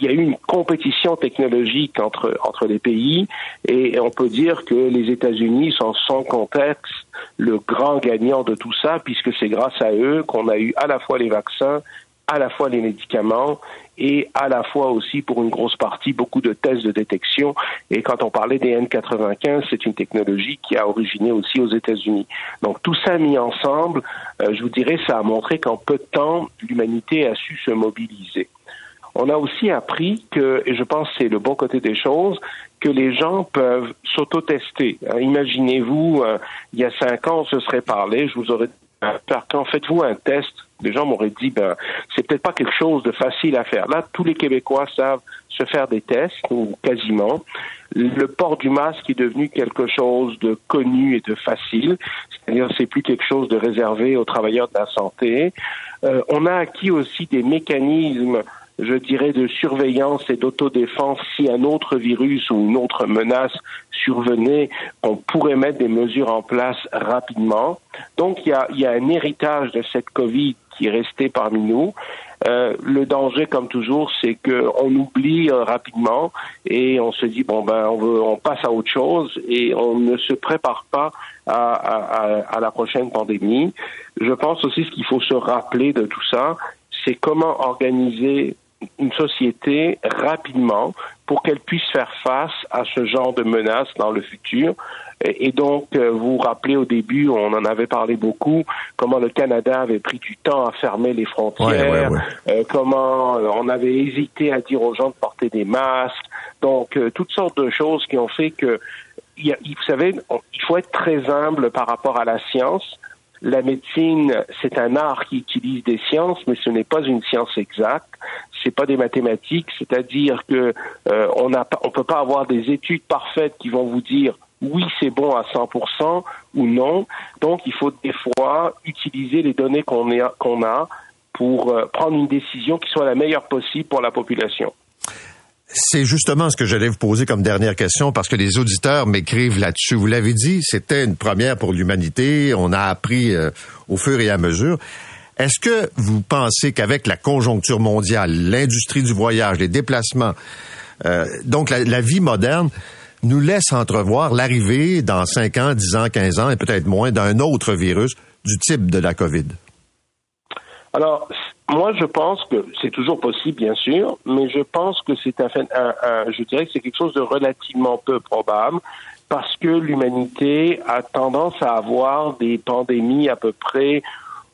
y a eu une compétition technologique entre entre les pays et on peut dire que les États-Unis sont sans contexte le grand gagnant de tout ça puisque c'est grâce à eux qu'on a eu à la fois les vaccins à la fois les médicaments et à la fois aussi pour une grosse partie beaucoup de tests de détection. Et quand on parlait des N95, c'est une technologie qui a originé aussi aux États-Unis. Donc tout ça mis ensemble, euh, je vous dirais, ça a montré qu'en peu de temps, l'humanité a su se mobiliser. On a aussi appris que, et je pense que c'est le bon côté des choses, que les gens peuvent s'auto-tester. Imaginez-vous, euh, il y a cinq ans, on se serait parlé, je vous aurais dit, par quand faites-vous un test Les gens m'auraient dit, ben, c'est peut-être pas quelque chose de facile à faire. Là, tous les Québécois savent se faire des tests, ou quasiment. Le port du masque est devenu quelque chose de connu et de facile. C'est-à-dire, c'est plus quelque chose de réservé aux travailleurs de la santé. Euh, on a acquis aussi des mécanismes je dirais, de surveillance et d'autodéfense si un autre virus ou une autre menace survenait, on pourrait mettre des mesures en place rapidement. Donc, il y a, il y a un héritage de cette COVID qui est parmi nous. Euh, le danger, comme toujours, c'est qu'on oublie euh, rapidement et on se dit bon ben on veut, on passe à autre chose et on ne se prépare pas à, à, à la prochaine pandémie. Je pense aussi ce qu'il faut se rappeler de tout ça, c'est comment organiser une société rapidement pour qu'elle puisse faire face à ce genre de menaces dans le futur. Et donc, euh, vous vous rappelez au début, on en avait parlé beaucoup, comment le Canada avait pris du temps à fermer les frontières, euh, comment euh, on avait hésité à dire aux gens de porter des masques. Donc, toutes sortes de choses qui ont fait que, il vous savez, il faut être très humble par rapport à la science. La médecine, c'est un art qui utilise des sciences, mais ce n'est pas une science exacte. C'est pas des mathématiques, c'est-à-dire que euh, on peut pas avoir des études parfaites qui vont vous dire oui c'est bon à 100% ou non. Donc il faut des fois utiliser les données qu'on qu'on a pour euh, prendre une décision qui soit la meilleure possible pour la population. C'est justement ce que j'allais vous poser comme dernière question parce que les auditeurs m'écrivent là-dessus. Vous l'avez dit, c'était une première pour l'humanité. On a appris euh, au fur et à mesure. Est-ce que vous pensez qu'avec la conjoncture mondiale, l'industrie du voyage, les déplacements, euh, donc la, vie moderne, nous laisse entrevoir l'arrivée dans 5 ans, 10 ans, 15 ans et peut-être moins d'un autre virus du type de la COVID? Alors, moi, je pense que c'est toujours possible, bien sûr, mais je pense que c'est un, un, je dirais que c'est quelque chose de relativement peu probable parce que l'humanité a tendance à avoir des pandémies à peu près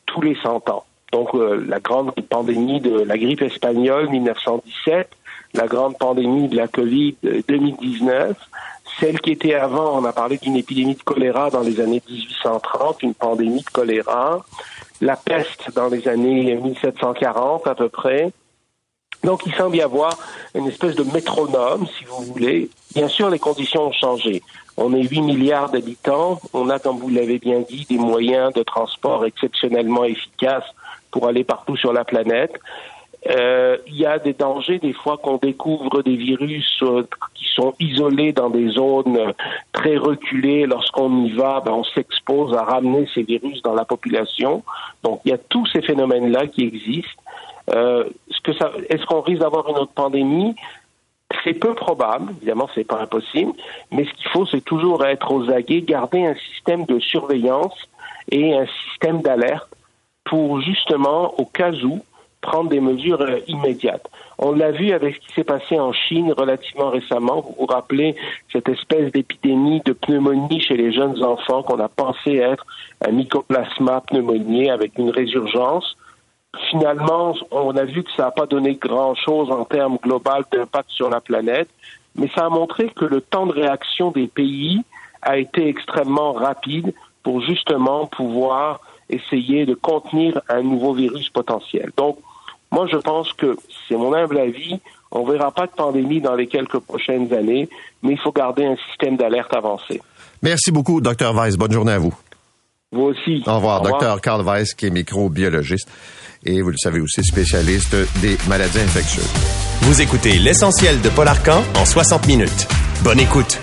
tous les 100 ans. Donc, euh, la grande pandémie de la grippe espagnole 1917, la grande pandémie de la Covid 2019, celle qui était avant, on a parlé d'une épidémie de choléra dans les années 1830, une pandémie de choléra la peste dans les années 1740 à peu près. Donc il semble y avoir une espèce de métronome, si vous voulez. Bien sûr, les conditions ont changé. On est 8 milliards d'habitants. On a, comme vous l'avez bien dit, des moyens de transport exceptionnellement efficaces pour aller partout sur la planète. Euh, il y a des dangers des fois qu'on découvre des virus euh, qui sont isolés dans des zones très reculées. Lorsqu'on y va, ben, on s'expose à ramener ces virus dans la population. Donc il y a tous ces phénomènes-là qui existent. Euh, est-ce est-ce qu'on risque d'avoir une autre pandémie? C'est peu probable, évidemment, c'est pas impossible. Mais ce qu'il faut, c'est toujours être aux aguets, garder un système de surveillance et un système d'alerte pour justement, au cas où, prendre des mesures euh, immédiates. On l'a vu avec ce qui s'est passé en Chine relativement récemment. Vous vous rappelez cette espèce d'épidémie de pneumonie chez les jeunes enfants qu'on a pensé être un mycoplasma pneumoniae avec une résurgence. Finalement, on a vu que ça n'a pas donné grand-chose en termes global d'impact sur la planète, mais ça a montré que le temps de réaction des pays a été extrêmement rapide pour justement pouvoir essayer de contenir un nouveau virus potentiel. Donc, moi, je pense que c'est mon humble avis. On verra pas de pandémie dans les quelques prochaines années, mais il faut garder un système d'alerte avancé. Merci beaucoup, Dr. Weiss. Bonne journée à vous. Vous aussi. Au revoir, Dr. Carl Weiss, qui est microbiologiste et, vous le savez aussi, spécialiste des maladies infectieuses. Vous écoutez l'essentiel de Paul Arcan en 60 minutes. Bonne écoute.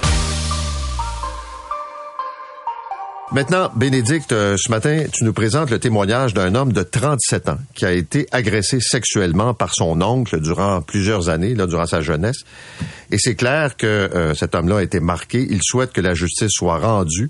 Maintenant, Bénédicte, euh, ce matin, tu nous présentes le témoignage d'un homme de 37 ans qui a été agressé sexuellement par son oncle durant plusieurs années, là, durant sa jeunesse. Et c'est clair que euh, cet homme-là a été marqué. Il souhaite que la justice soit rendue.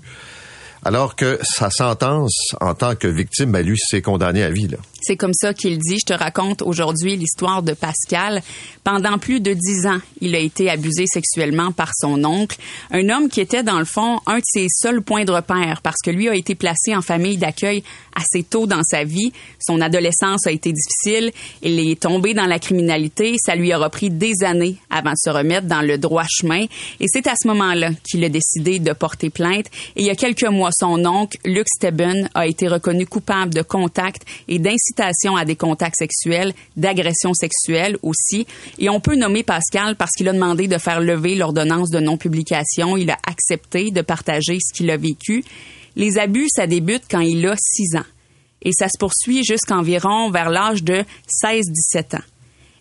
alors que sa sentence en tant que victime, ben lui, s'est condamné à vie. C'est comme ça qu'il dit. Je te raconte aujourd'hui l'histoire de Pascal. Pendant plus de dix ans, il a été abusé sexuellement par son oncle, un homme qui était dans le fond un de ses seuls points de repère parce que lui a été placé en famille d'accueil assez tôt dans sa vie. Son adolescence a été difficile. Il est tombé dans la criminalité. Ça lui a repris des années avant de se remettre dans le droit chemin. Et c'est à ce moment-là qu'il a décidé de porter plainte. Et il y a quelques mois, son oncle, Luc Steben, a été reconnu coupable de contact et d'incitation à des contacts sexuels, d'agression sexuelle aussi. Et on peut nommer Pascal parce qu'il a demandé de faire lever l'ordonnance de non-publication. Il a accepté de partager ce qu'il a vécu. Les abus, ça débute quand il a 6 ans. Et ça se poursuit jusqu'environ vers l'âge de 16-17 ans.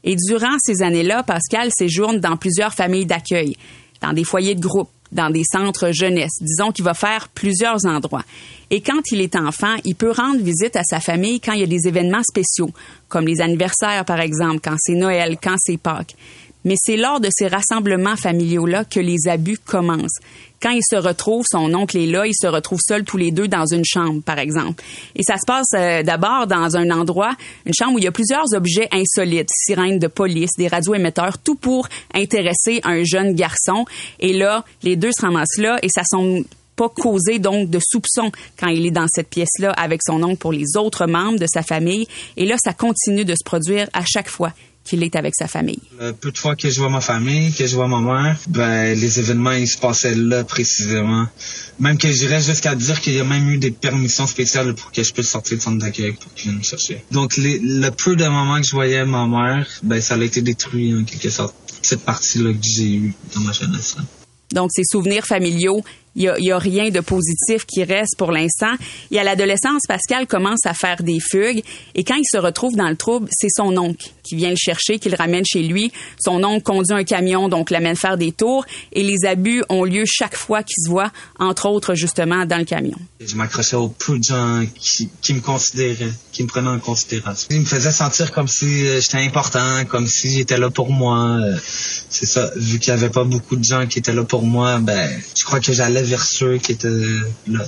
Et durant ces années-là, Pascal séjourne dans plusieurs familles d'accueil, dans des foyers de groupe, dans des centres jeunesse. Disons qu'il va faire plusieurs endroits. Et quand il est enfant, il peut rendre visite à sa famille quand il y a des événements spéciaux, comme les anniversaires par exemple, quand c'est Noël, quand c'est Pâques. Mais c'est lors de ces rassemblements familiaux-là que les abus commencent. Quand il se retrouve, son oncle est là, ils se retrouvent seuls tous les deux dans une chambre, par exemple. Et ça se passe euh, d'abord dans un endroit, une chambre où il y a plusieurs objets insolites, sirènes de police, des radioémetteurs, tout pour intéresser un jeune garçon. Et là, les deux se ramassent là et ça sont pas causé donc de soupçons quand il est dans cette pièce-là avec son oncle pour les autres membres de sa famille. Et là, ça continue de se produire à chaque fois qu'il est avec sa famille. Le peu de fois que je vois ma famille, que je vois ma mère, ben les événements ils se passaient là précisément. Même que j'irais jusqu'à dire qu'il y a même eu des permissions spéciales pour que je puisse sortir du centre d'accueil pour qu'ils viennent me chercher. Donc le peu de moments que je voyais ma mère, ben ça a été détruit en quelque sorte. Cette partie-là que j'ai eue dans ma jeunesse. Donc, ces souvenirs familiaux il y a, a, rien de positif qui reste pour l'instant. Et à l'adolescence, Pascal commence à faire des fugues. Et quand il se retrouve dans le trouble, c'est son oncle qui vient le chercher, qui le ramène chez lui. Son oncle conduit un camion, donc l'amène faire des tours. Et les abus ont lieu chaque fois qu'il se voit, entre autres, justement, dans le camion. Je m'accrochais aux peu de gens qui, qui, me considéraient, qui me prenaient en considération. Il me faisait sentir comme si euh, j'étais important, comme si j'étais là pour moi. Euh, c'est ça. Vu qu'il y avait pas beaucoup de gens qui étaient là pour moi, ben, je crois que j'allais vers ceux qui étaient là.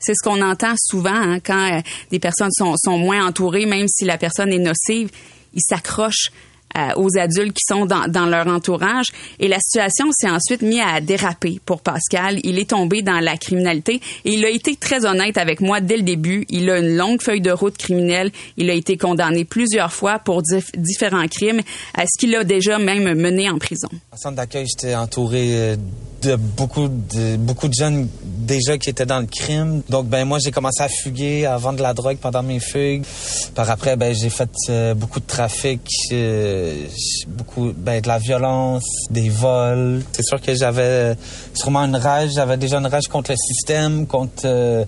C'est ce qu'on entend souvent hein, quand euh, des personnes sont, sont moins entourées, même si la personne est nocive, ils s'accrochent euh, aux adultes qui sont dans, dans, leur entourage. Et la situation s'est ensuite mise à déraper pour Pascal. Il est tombé dans la criminalité et il a été très honnête avec moi dès le début. Il a une longue feuille de route criminelle. Il a été condamné plusieurs fois pour différents crimes, à ce qu'il a déjà même mené en prison. En centre d'accueil, j'étais entouré euh, de beaucoup de beaucoup de jeunes déjà qui étaient dans le crime. Donc ben moi j'ai commencé à fuguer, à vendre de la drogue pendant mes fugues. Par après ben j'ai fait euh, beaucoup de trafic, euh, beaucoup ben de la violence, des vols. C'est sûr que j'avais sûrement une rage, j'avais déjà une rage contre le système, contre euh,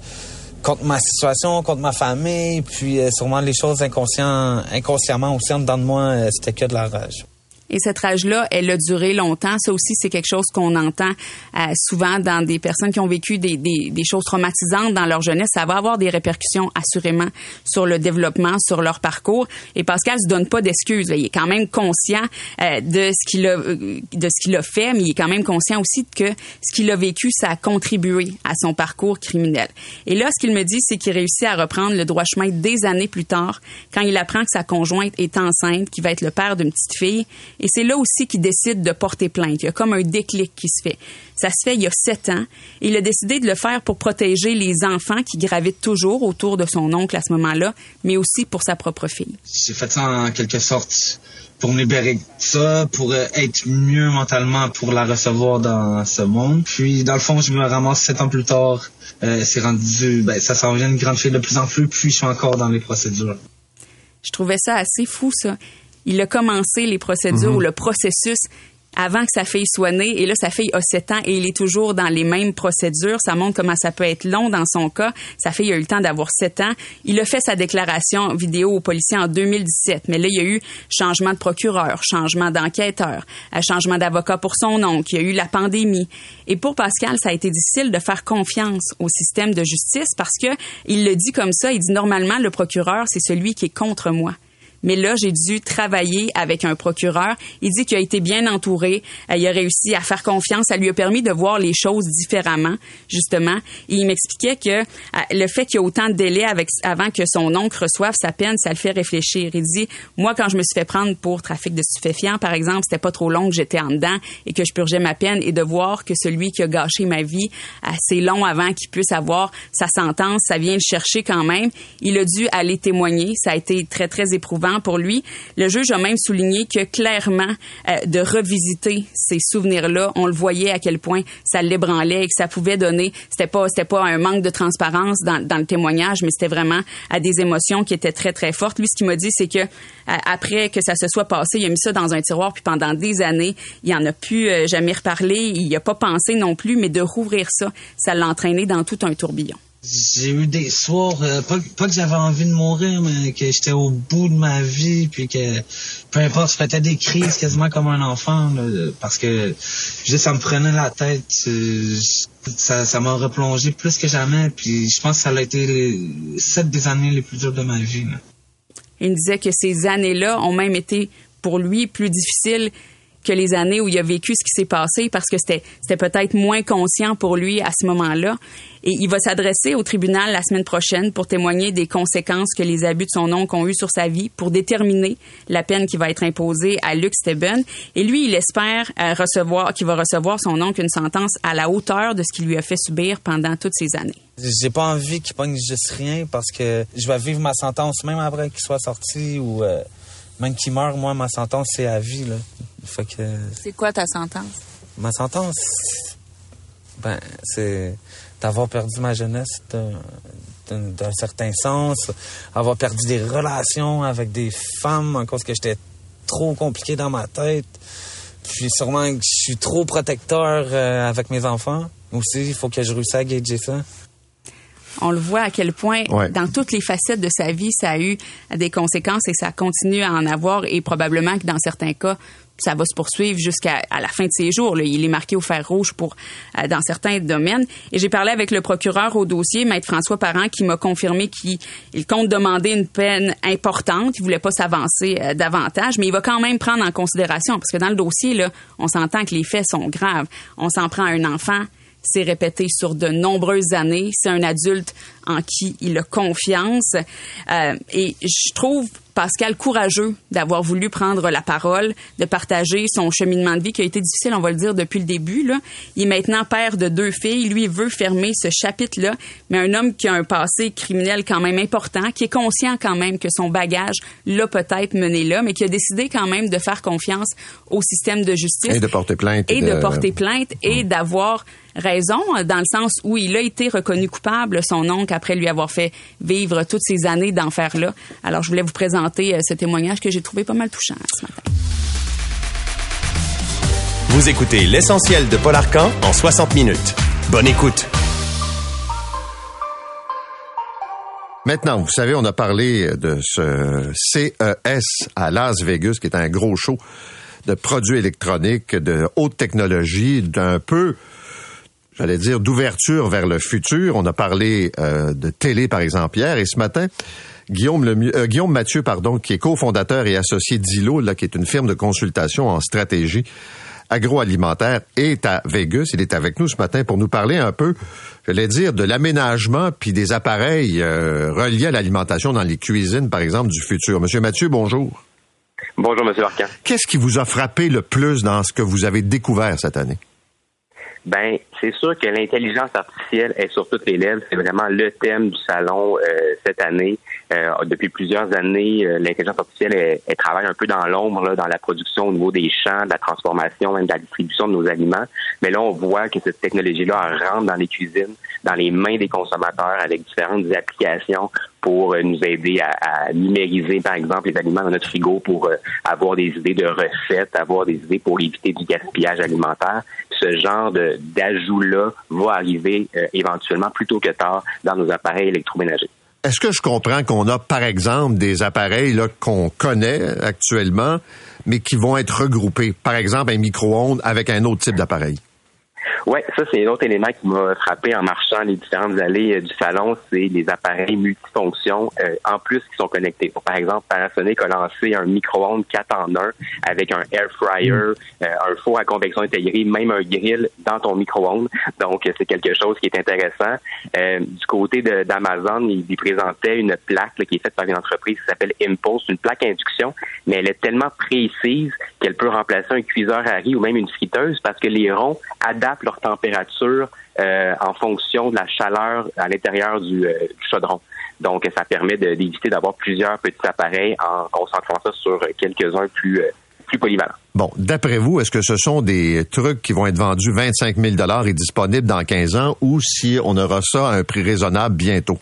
contre ma situation, contre ma famille, puis sûrement les choses inconscientes, inconsciemment aussi en dedans de moi, c'était que de la rage. Et cette rage-là, elle a duré longtemps. Ça aussi, c'est quelque chose qu'on entend euh, souvent dans des personnes qui ont vécu des, des, des, choses traumatisantes dans leur jeunesse. Ça va avoir des répercussions assurément sur le développement, sur leur parcours. Et Pascal se donne pas d'excuses. Il est quand même conscient euh, de ce qu'il a de ce qu'il a fait, mais il est quand même conscient aussi que ce qu'il a vécu, ça a contribué à son parcours criminel. Et là, ce qu'il me dit, c'est qu'il réussit à reprendre le droit chemin des années plus tard, quand il apprend que sa conjointe est enceinte, qu'il va être le père d'une petite fille et c'est là aussi qu'il décide de porter plainte. Il y a comme un déclic qui se fait. Ça se fait il y a sept ans. il a décidé de le faire pour protéger les enfants qui gravitent toujours autour de son oncle à ce moment-là, mais aussi pour sa propre fille. J'ai fait ça en quelque sorte pour me libérer de ça, pour être mieux mentalement pour la recevoir dans ce monde. Puis, dans le fond, je me ramasse sept ans plus tard. Euh, c'est rendu, ben, ça s'en vient une grande fille de plus en plus, puis je suis encore dans les procédures. Je trouvais ça assez fou, ça il a commencé les procédures mhm. ou le processus avant que sa fille soit née. Et là, sa fille a 7 ans et il est toujours dans les mêmes procédures. Ça montre comment ça peut être long dans son cas. Sa fille a eu le temps d'avoir 7 ans. Il a fait sa déclaration vidéo aux policiers en 2017. Mais là, il y a eu changement de procureur, changement d'enquêteur, euh, changement d'avocat pour son oncle. Il y a eu la pandémie. Et pour Pascal, ça a été difficile de faire confiance au système de justice parce que il le dit comme ça. Il dit normalement, le procureur, c'est celui qui est contre moi mais là, j'ai dû travailler avec un procureur. Il dit qu'il a été bien entouré. Euh, il a réussi à faire confiance. Ça lui a permis de voir les choses différemment, justement. Et il m'expliquait que euh, le fait qu'il y ait autant de délais avec, avant que son oncle reçoive sa peine, ça le fait réfléchir. Il dit, moi, quand je me suis fait prendre pour trafic de stupéfiants, par exemple, c'était pas trop long que j'étais en dedans et que je purgeais ma peine et de voir que celui qui a gâché ma vie, assez long avant qu'il puisse avoir sa sentence, ça vient le chercher quand même. Il a dû aller témoigner. Ça a été très, très éprouvant pour lui. Le juge a même souligné que clairement, euh, de revisiter ces souvenirs-là, on le voyait à quel point ça l'ébranlait et que ça pouvait donner, c'était pas, c'était pas un manque de transparence dans, le témoignage, mais c'était vraiment à des émotions qui étaient très, très fortes. Lui, ce qu'il m'a dit, c'est que après que ça se soit passé, il a mis ça dans un tiroir, puis pendant des années, il en a pu euh, jamais reparler. Il n'y a pas pensé non plus, mais de rouvrir ça, ça l'a entraîné dans tout un tourbillon. J'ai eu des soirs, euh, pas, que j'avais envie de mourir, mais que j'étais au bout de ma vie, puis que peu importe, je faisais des crises quasiment comme un enfant, parce que juste ça me prenait la tête. Euh, ça, ça m'a replongé plus que jamais, puis je pense que ça a été sept des années les plus dures de ma vie. Il me disait que ces années-là ont même été pour lui plus difficiles que les années où il a vécu ce qui s'est passé parce que c'était peut-être moins conscient pour lui à ce moment-là et il va s'adresser au tribunal la semaine prochaine pour témoigner des conséquences que les abus de son oncle ont eu sur sa vie pour déterminer la peine qui va être imposée à Luc Steben et lui il espère euh, recevoir qu'il va recevoir son oncle une sentence à la hauteur de ce qu'il lui a fait subir pendant toutes ces années. J'ai pas envie qu'il pogne juste rien parce que je vais vivre ma sentence même après qu'il soit sorti ou euh, même qu'il meure, moi, ma sentence, c'est à vie. Là. que... C'est quoi ta sentence? Ma sentence, ben, c'est d'avoir perdu ma jeunesse d'un certain sens, avoir perdu des relations avec des femmes en cause que j'étais trop compliqué dans ma tête. Puis sûrement que je suis trop protecteur euh, avec mes enfants. Aussi, il faut que je réussisse à gager ça on le voit à quel point, dans toutes les facettes de sa vie, ça a eu des conséquences et ça continue à en avoir et probablement que dans certains cas, ça va se poursuivre jusqu'à la fin de ses jours. Il est marqué au fer rouge pour euh, dans certains domaines. Et j'ai parlé avec le procureur au dossier, maître François Parent, qui m'a confirmé qu'il compte demander une peine importante. Il voulait pas s'avancer euh, davantage, mais il va quand même prendre en considération parce que dans le dossier là, on s'entend que les faits sont graves. On s'en prend à un enfant c'est répété sur de nombreuses années. C'est un adulte en qui il a confiance. Euh, et je trouve Pascal courageux d'avoir voulu prendre la parole, de partager son cheminement de vie qui a été difficile, on va le dire, depuis le début. Là. Il est maintenant père de deux filles. Lui veut fermer ce chapitre-là, mais un homme qui a un passé criminel quand même important, qui est conscient quand même que son bagage l'a peut-être mené là, mais qui a décidé quand même de faire confiance au système de justice. Et de porter plainte. Et de, porter plainte et d'avoir raison, dans le sens où il a été reconnu coupable, son oncle, après lui avoir fait vivre toutes ces années d'enfer-là. Alors, je voulais vous présenter euh, ce témoignage que j'ai trouvé pas mal touchant ce matin. Vous écoutez l'essentiel de Paul Arcan en 60 minutes. Bonne écoute. Maintenant, vous savez, on a parlé de ce CES à Las Vegas, qui est un gros show de produits électroniques, de haute technologie, d'un peu j'allais dire, d'ouverture vers le futur. On a parlé euh, de télé, par exemple, hier, et ce matin, Guillaume, euh, Guillaume Mathieu, pardon, qui est cofondateur et associé d'ILO, là, qui est une firme de consultation en stratégie agroalimentaire, est à Vegas. Il est avec nous ce matin pour nous parler un peu, j'allais dire, de l'aménagement puis des appareils euh, reliés à l'alimentation dans les cuisines, par exemple, du futur. Monsieur Mathieu, bonjour. Bonjour, Monsieur Arcan. Qu'est-ce qui vous a frappé le plus dans ce que vous avez découvert cette année? Ben, c'est sûr que l'intelligence artificielle est sur toutes les lèvres. C'est vraiment le thème du salon euh, cette année. Euh, depuis plusieurs années, euh, l'intelligence artificielle elle, travaille un peu dans l'ombre, dans la production au niveau des champs, de la transformation, même de la distribution de nos aliments. Mais là, on voit que cette technologie-là rentre dans les cuisines, dans les mains des consommateurs avec différentes applications pour nous aider à, à, numériser, par exemple, les aliments dans notre frigo pour avoir des idées de recettes, avoir des idées pour éviter du gaspillage alimentaire ce genre d'ajout-là va arriver euh, éventuellement plus tôt que tard dans nos appareils électroménagers. Est-ce que je comprends qu'on a, par exemple, des appareils qu'on connaît actuellement, mais qui vont être regroupés? Par exemple, un micro-ondes avec un autre type d'appareil? Ouais, ça c'est un autre élément qui m'a frappé en marchant les différentes allées euh, du salon, c'est les appareils multifonctions euh, en plus qui sont connectés. par exemple, Panasonic a lancé un micro-ondes 4 en 1 avec un air fryer, mm. euh, un four à convection intégré, même un grill dans ton micro-ondes. Donc c'est quelque chose qui est intéressant. du côté d'Amazon, il, il, présentait une plaque qui est faite par une entreprise qui s'appelle Impulse, une plaque induction, mais elle est tellement précise qu'elle peut remplacer un cuiseur à riz ou même une friteuse parce que les ronds adaptent leur température euh, en fonction de la chaleur à l'intérieur du, euh, chaudron. Donc, ça permet d'éviter d'avoir plusieurs petits appareils en concentrant ça sur quelques-uns plus, euh, plus polyvalents. Bon, d'après vous, est-ce que ce sont des trucs qui vont être vendus 25 000 et disponibles dans 15 ans ou si on aura ça à un prix raisonnable bientôt?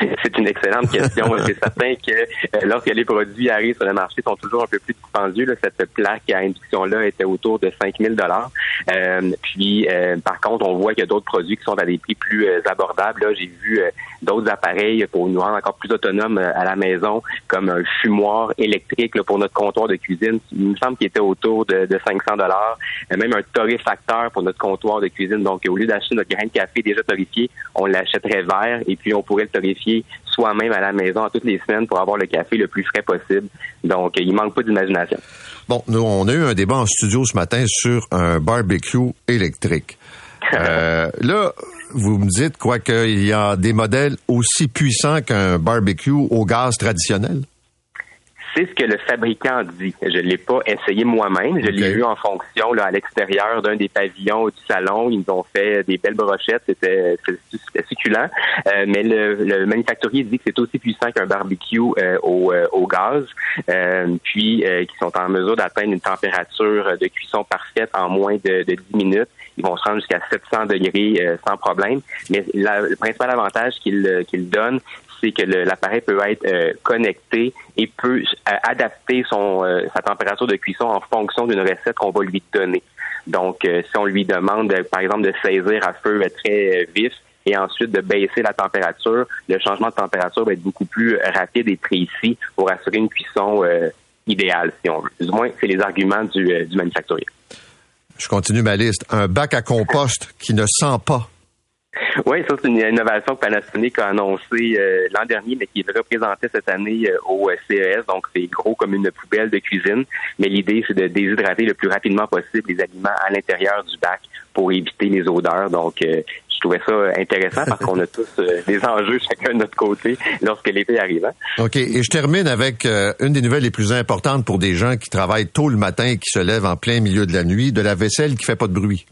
<laughs> C'est une excellente question. C'est certain que euh, lorsque les produits arrivent sur le marché, sont toujours un peu plus dispendieux. Cette plaque à induction-là était autour de 5 000 euh, Puis, euh, par contre, on voit qu'il y a d'autres produits qui sont à des prix plus euh, abordables. J'ai vu d'autres appareils pour nous rendre encore plus autonomes à la maison, comme un fumoir électrique pour notre comptoir de cuisine. Il me semble qu'il était autour de, 500 dollars. Même un torréfacteur pour notre comptoir de cuisine. Donc, au lieu d'acheter notre grain de café déjà torréfié, on l'achèterait vert et puis on pourrait le torréfier soi-même à la maison toutes les semaines pour avoir le café le plus frais possible. Donc, il manque pas d'imagination. Bon, nous, on a eu un débat en studio ce matin sur un barbecue électrique. <laughs> Euh, là, vous me dites quoi qu'il y a des modèles aussi puissants qu'un barbecue au gaz traditionnel? C'est ce que le fabricant dit. Je ne l'ai pas essayé moi-même. Je l'ai vu en fonction là, à l'extérieur d'un des pavillons du salon. Ils nous ont fait des belles brochettes. C'était succulent. Euh, mais le, manufacturier dit que c'est aussi puissant qu'un barbecue euh, au, euh, au, gaz. puis, qui sont en mesure d'atteindre une température de cuisson parfaite en moins de, de 10 minutes. Ils vont se rendre jusqu'à 700 degrés sans problème. Mais le principal avantage qu'il qu'il donne, c'est que l'appareil peut être euh, connecté et peut euh, adapter son euh, sa température de cuisson en fonction d'une recette qu'on va lui donner. Donc, si on lui demande, par exemple, de saisir à feu très vif et ensuite de baisser la température, le changement de température va être beaucoup plus rapide et précis pour assurer une cuisson idéale, si on veut. Du moins, c'est les arguments du, du manufacturier. Je continue ma liste. Un bac à compost qui ne sent pas oui, ça c'est une innovation que Panasonic a annoncée euh, l'an dernier, mais qui est représentée cette année euh, au CES. Donc c'est gros comme une poubelle de cuisine, mais l'idée c'est de déshydrater le plus rapidement possible les aliments à l'intérieur du bac pour éviter les odeurs. Donc euh, je trouvais ça intéressant parce qu'on a <laughs> tous des enjeux chacun de notre côté lorsque l'été arrive. Hein. OK. Et je termine avec une des nouvelles les plus importantes pour des gens qui travaillent tôt le matin et qui se lèvent en plein milieu de la nuit, de la vaisselle qui fait pas de bruit.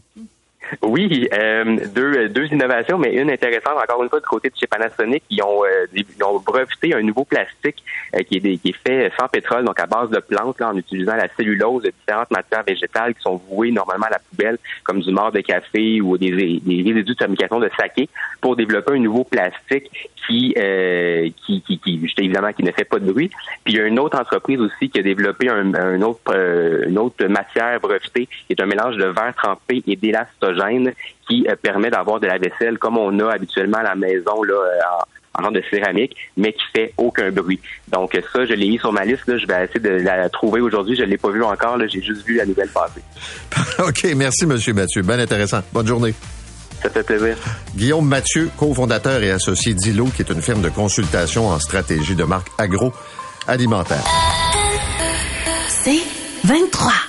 Oui, euh, deux, deux innovations, mais une intéressante encore une fois du côté de chez Panasonic, ils ont, euh, ils ont breveté un nouveau plastique euh, qui, est qui est fait sans pétrole, donc à base de plantes, là, en utilisant la cellulose de différentes matières végétales qui sont vouées normalement à la poubelle, comme du mort de café ou des, des résidus de fabrication de saké, pour développer un nouveau plastique qui, euh, qui, qui, qui, évidemment, qui ne fait pas de bruit. Puis il y a une autre entreprise aussi qui a développé un, un autre, une autre matière brevetée, qui est un mélange de verre trempé et qui euh, permet d'avoir de la vaisselle comme on a habituellement à la maison là, euh, en, en de céramique, mais qui fait aucun bruit. Donc ça, je l'ai mis sur ma liste. Je vais essayer de la trouver aujourd'hui. Je ne l'ai pas vu encore. J'ai juste vu la nouvelle passer. <laughs> OK. Merci, Monsieur Mathieu. Bien intéressant. Bonne journée. Ça fait plaisir. Guillaume Mathieu, cofondateur et associé d'ILO, qui est une firme de consultation en stratégie de marque agroalimentaire. C'est 23.